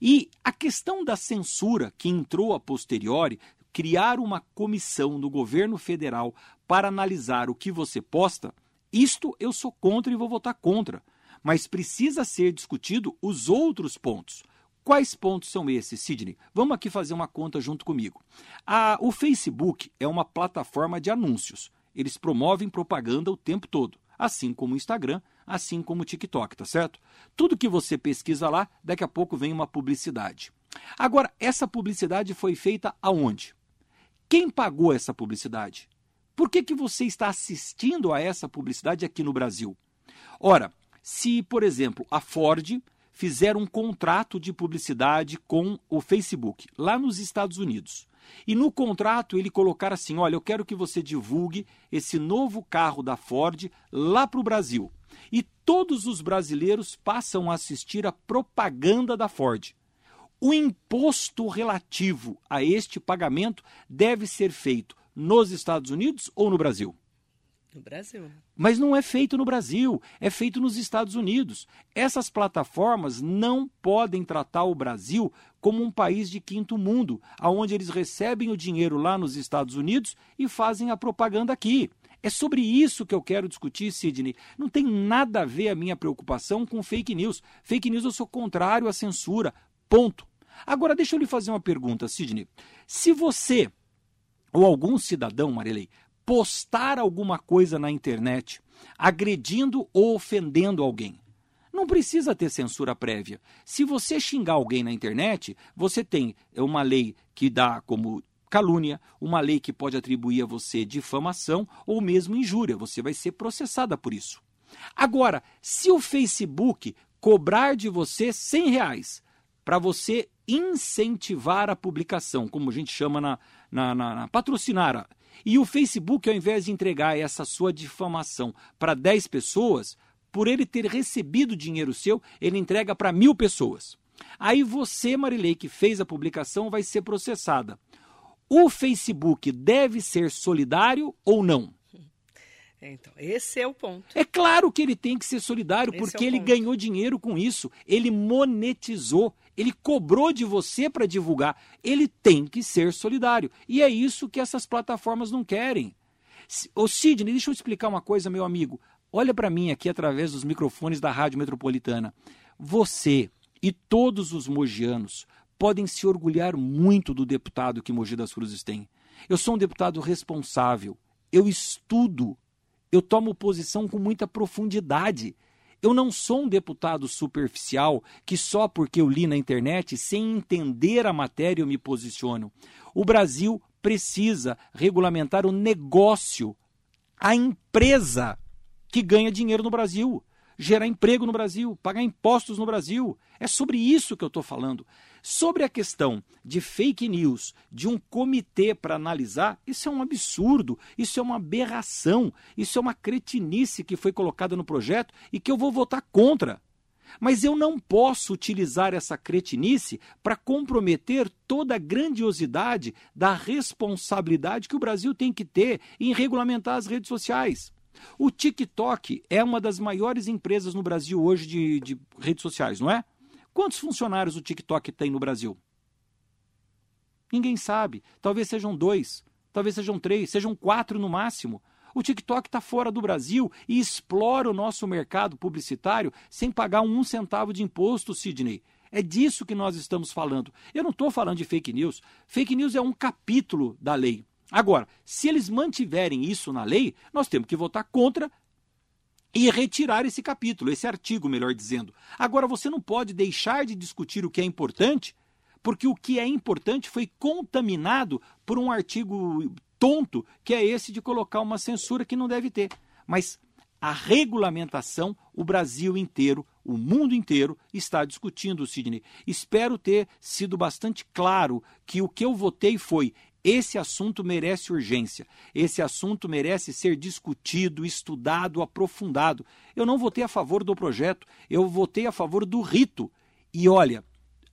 E a questão da censura que entrou a posteriori, criar uma comissão no governo federal para analisar o que você posta, isto eu sou contra e vou votar contra mas precisa ser discutido os outros pontos. Quais pontos são esses, Sidney? Vamos aqui fazer uma conta junto comigo. A, o Facebook é uma plataforma de anúncios. Eles promovem propaganda o tempo todo, assim como o Instagram, assim como o TikTok, tá certo? Tudo que você pesquisa lá, daqui a pouco vem uma publicidade. Agora, essa publicidade foi feita aonde? Quem pagou essa publicidade? Por que, que você está assistindo a essa publicidade aqui no Brasil? Ora, se, por exemplo, a Ford fizer um contrato de publicidade com o Facebook lá nos Estados Unidos. E no contrato ele colocar assim: olha, eu quero que você divulgue esse novo carro da Ford lá para o Brasil. E todos os brasileiros passam a assistir a propaganda da Ford. O imposto relativo a este pagamento deve ser feito nos Estados Unidos ou no Brasil? No Brasil. Mas não é feito no Brasil, é feito nos Estados Unidos. Essas plataformas não podem tratar o Brasil como um país de quinto mundo, aonde eles recebem o dinheiro lá nos Estados Unidos e fazem a propaganda aqui. É sobre isso que eu quero discutir, Sidney. Não tem nada a ver a minha preocupação com fake news. Fake news eu sou contrário à censura. Ponto. Agora deixa eu lhe fazer uma pergunta, Sidney. Se você ou algum cidadão, Marilei, postar alguma coisa na internet agredindo ou ofendendo alguém. Não precisa ter censura prévia. Se você xingar alguém na internet, você tem uma lei que dá como calúnia, uma lei que pode atribuir a você difamação ou mesmo injúria. Você vai ser processada por isso. Agora, se o Facebook cobrar de você 100 reais para você incentivar a publicação, como a gente chama na, na, na, na patrocinar e o Facebook, ao invés de entregar essa sua difamação para 10 pessoas, por ele ter recebido dinheiro seu, ele entrega para mil pessoas. Aí você, Marilei, que fez a publicação, vai ser processada. O Facebook deve ser solidário ou não? Então, esse é o ponto. É claro que ele tem que ser solidário, esse porque é ele ganhou dinheiro com isso. Ele monetizou, ele cobrou de você para divulgar. Ele tem que ser solidário. E é isso que essas plataformas não querem. Ô Sidney, deixa eu explicar uma coisa, meu amigo. Olha para mim aqui através dos microfones da Rádio Metropolitana. Você e todos os mogianos podem se orgulhar muito do deputado que Mogi das Cruzes tem. Eu sou um deputado responsável. Eu estudo eu tomo posição com muita profundidade. Eu não sou um deputado superficial que só porque eu li na internet, sem entender a matéria, eu me posiciono. O Brasil precisa regulamentar o negócio, a empresa que ganha dinheiro no Brasil gerar emprego no Brasil, pagar impostos no Brasil. É sobre isso que eu estou falando. Sobre a questão de fake news, de um comitê para analisar, isso é um absurdo, isso é uma aberração, isso é uma cretinice que foi colocada no projeto e que eu vou votar contra. Mas eu não posso utilizar essa cretinice para comprometer toda a grandiosidade da responsabilidade que o Brasil tem que ter em regulamentar as redes sociais. O TikTok é uma das maiores empresas no Brasil hoje de, de redes sociais, não é? Quantos funcionários o TikTok tem no Brasil? Ninguém sabe. Talvez sejam dois, talvez sejam três, sejam quatro no máximo. O TikTok está fora do Brasil e explora o nosso mercado publicitário sem pagar um centavo de imposto, Sidney. É disso que nós estamos falando. Eu não estou falando de fake news. Fake news é um capítulo da lei. Agora, se eles mantiverem isso na lei, nós temos que votar contra e retirar esse capítulo, esse artigo, melhor dizendo. Agora, você não pode deixar de discutir o que é importante, porque o que é importante foi contaminado por um artigo tonto, que é esse de colocar uma censura que não deve ter. Mas a regulamentação, o Brasil inteiro, o mundo inteiro está discutindo, Sidney. Espero ter sido bastante claro que o que eu votei foi esse assunto merece urgência. Esse assunto merece ser discutido, estudado, aprofundado. Eu não votei a favor do projeto, eu votei a favor do rito. E olha,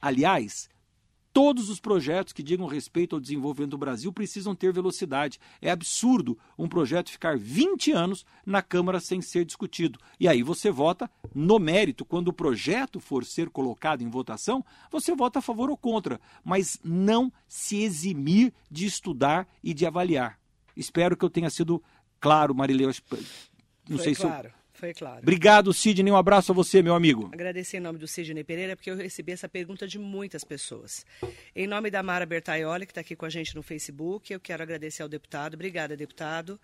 aliás, Todos os projetos que digam respeito ao desenvolvimento do Brasil precisam ter velocidade. É absurdo um projeto ficar 20 anos na Câmara sem ser discutido. E aí você vota no mérito. Quando o projeto for ser colocado em votação, você vota a favor ou contra, mas não se eximir de estudar e de avaliar. Espero que eu tenha sido claro, Marileu. Não Foi sei claro. se eu foi claro. Obrigado, Sidney. Um abraço a você, meu amigo. Agradecer em nome do Sidney Pereira, porque eu recebi essa pergunta de muitas pessoas. Em nome da Mara Bertaioli, que está aqui com a gente no Facebook, eu quero agradecer ao deputado. Obrigada, deputado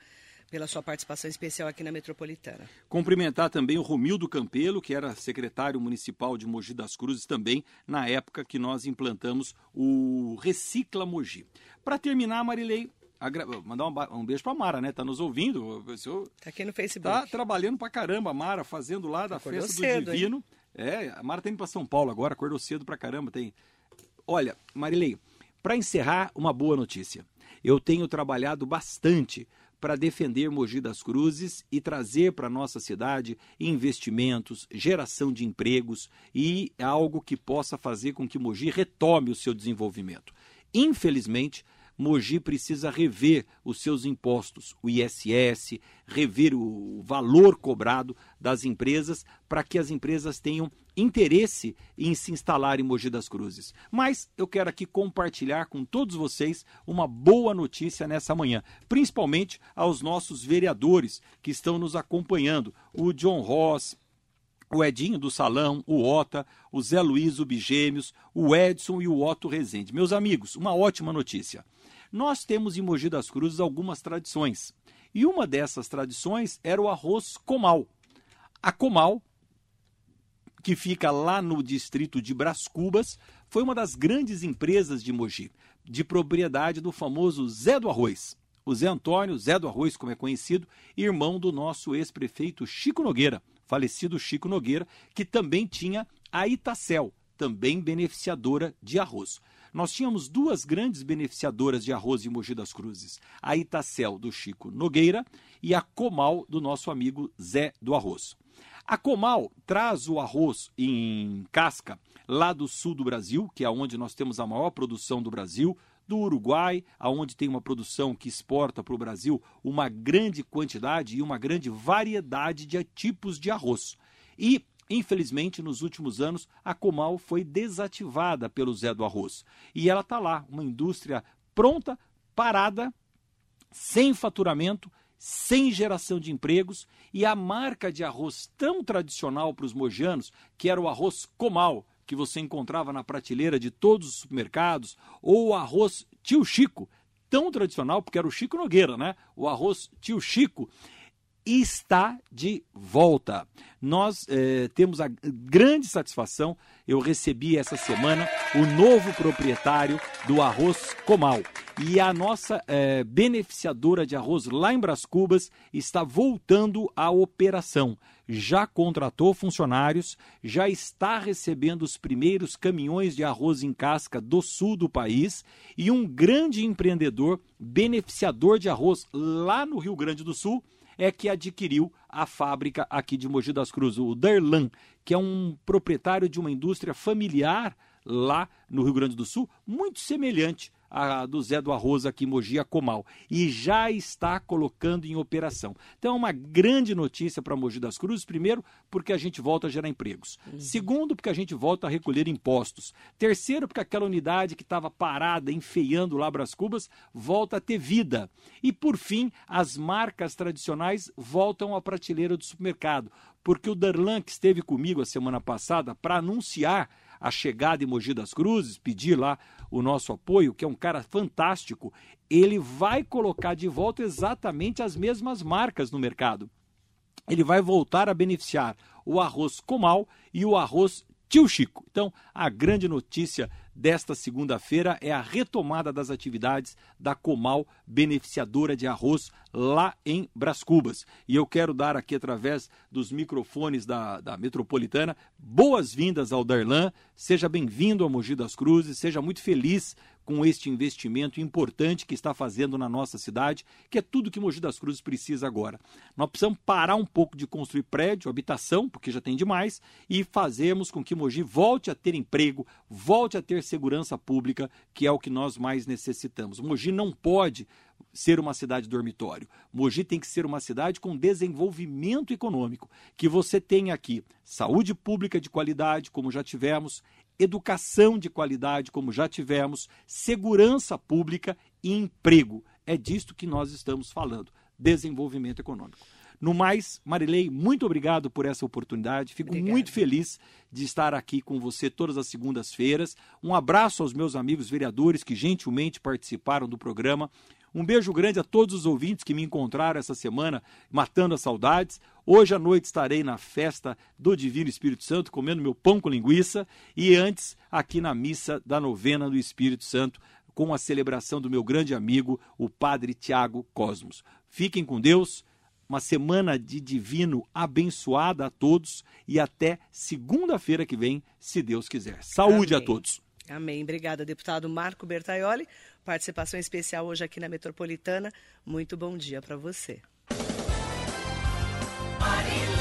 pela sua participação especial aqui na Metropolitana. Cumprimentar também o Romildo Campelo, que era secretário municipal de Mogi das Cruzes também, na época que nós implantamos o Recicla Mogi. Para terminar, Marilei, Agra... Mandar um, um beijo pra Mara, né? Tá nos ouvindo. Tá aqui no Facebook. Tá trabalhando pra caramba, Mara, fazendo lá da Acordou Festa cedo, do Divino. Hein? É, a Mara tá indo pra São Paulo agora, acordou cedo pra caramba. Tem. Olha, Marilei, para encerrar, uma boa notícia. Eu tenho trabalhado bastante para defender Mogi das Cruzes e trazer para nossa cidade investimentos, geração de empregos e algo que possa fazer com que Mogi retome o seu desenvolvimento. Infelizmente, Mogi precisa rever os seus impostos, o ISS, rever o valor cobrado das empresas para que as empresas tenham interesse em se instalar em Mogi das Cruzes. Mas eu quero aqui compartilhar com todos vocês uma boa notícia nessa manhã, principalmente aos nossos vereadores que estão nos acompanhando, o John Ross, o Edinho do Salão, o Ota, o Zé Luiz Ubigêmeos, o Edson e o Otto Rezende. Meus amigos, uma ótima notícia. Nós temos em Mogi das Cruzes algumas tradições. E uma dessas tradições era o arroz comal. A comal, que fica lá no distrito de Bras Cubas, foi uma das grandes empresas de Mogi, de propriedade do famoso Zé do Arroz. O Zé Antônio, Zé do Arroz, como é conhecido, irmão do nosso ex-prefeito Chico Nogueira, falecido Chico Nogueira, que também tinha a Itacel, também beneficiadora de arroz nós tínhamos duas grandes beneficiadoras de arroz em Mogi das Cruzes, a Itacel do Chico Nogueira e a Comal do nosso amigo Zé do Arroz. A Comal traz o arroz em casca lá do sul do Brasil, que é onde nós temos a maior produção do Brasil, do Uruguai, aonde tem uma produção que exporta para o Brasil uma grande quantidade e uma grande variedade de tipos de arroz. E Infelizmente, nos últimos anos, a Comal foi desativada pelo Zé do Arroz. E ela está lá, uma indústria pronta, parada, sem faturamento, sem geração de empregos, e a marca de arroz tão tradicional para os mojanos, que era o arroz Comal, que você encontrava na prateleira de todos os supermercados, ou o arroz Tio Chico, tão tradicional, porque era o Chico Nogueira, né? O arroz Tio Chico, está de volta. Nós eh, temos a grande satisfação, eu recebi essa semana o novo proprietário do Arroz Comal. E a nossa eh, beneficiadora de arroz lá em Bras Cubas está voltando à operação. Já contratou funcionários, já está recebendo os primeiros caminhões de arroz em casca do sul do país e um grande empreendedor beneficiador de arroz lá no Rio Grande do Sul é que adquiriu a fábrica aqui de Mogi das Cruzes, o Derlan, que é um proprietário de uma indústria familiar lá no Rio Grande do Sul, muito semelhante a, do Zé do Arroz aqui em Mogi, a Comal, e já está colocando em operação. Então é uma grande notícia para Mogi das Cruzes, primeiro, porque a gente volta a gerar empregos. Uhum. Segundo, porque a gente volta a recolher impostos. Terceiro, porque aquela unidade que estava parada, enfeiando lá Bras Cubas, volta a ter vida. E por fim, as marcas tradicionais voltam à prateleira do supermercado, porque o Darlan, que esteve comigo a semana passada para anunciar a chegada em Mogi das Cruzes, pedir lá o nosso apoio, que é um cara fantástico, ele vai colocar de volta exatamente as mesmas marcas no mercado. Ele vai voltar a beneficiar o arroz Comal e o arroz Tio Chico. Então, a grande notícia desta segunda-feira é a retomada das atividades da Comal beneficiadora de arroz lá em Bras Cubas. E eu quero dar aqui, através dos microfones da, da Metropolitana, boas-vindas ao Darlan. Seja bem-vindo ao Mogi das Cruzes, seja muito feliz com este investimento importante que está fazendo na nossa cidade, que é tudo que Mogi das Cruzes precisa agora. Nós precisamos parar um pouco de construir prédio, habitação, porque já tem demais, e fazermos com que Mogi volte a ter emprego, volte a ter segurança pública, que é o que nós mais necessitamos. Mogi não pode ser uma cidade dormitório. Mogi tem que ser uma cidade com desenvolvimento econômico, que você tenha aqui saúde pública de qualidade, como já tivemos, educação de qualidade, como já tivemos, segurança pública e emprego. É disto que nós estamos falando, desenvolvimento econômico. No mais, Marilei, muito obrigado por essa oportunidade. Fico Obrigada. muito feliz de estar aqui com você todas as segundas-feiras. Um abraço aos meus amigos vereadores que gentilmente participaram do programa. Um beijo grande a todos os ouvintes que me encontraram essa semana, matando as saudades. Hoje à noite estarei na festa do Divino Espírito Santo, comendo meu pão com linguiça, e antes aqui na missa da novena do Espírito Santo, com a celebração do meu grande amigo, o Padre Tiago Cosmos. Fiquem com Deus, uma semana de divino abençoada a todos e até segunda-feira que vem, se Deus quiser. Saúde Amém. a todos. Amém. Obrigada, deputado Marco Bertaioli. Participação especial hoje aqui na Metropolitana. Muito bom dia para você. Marília.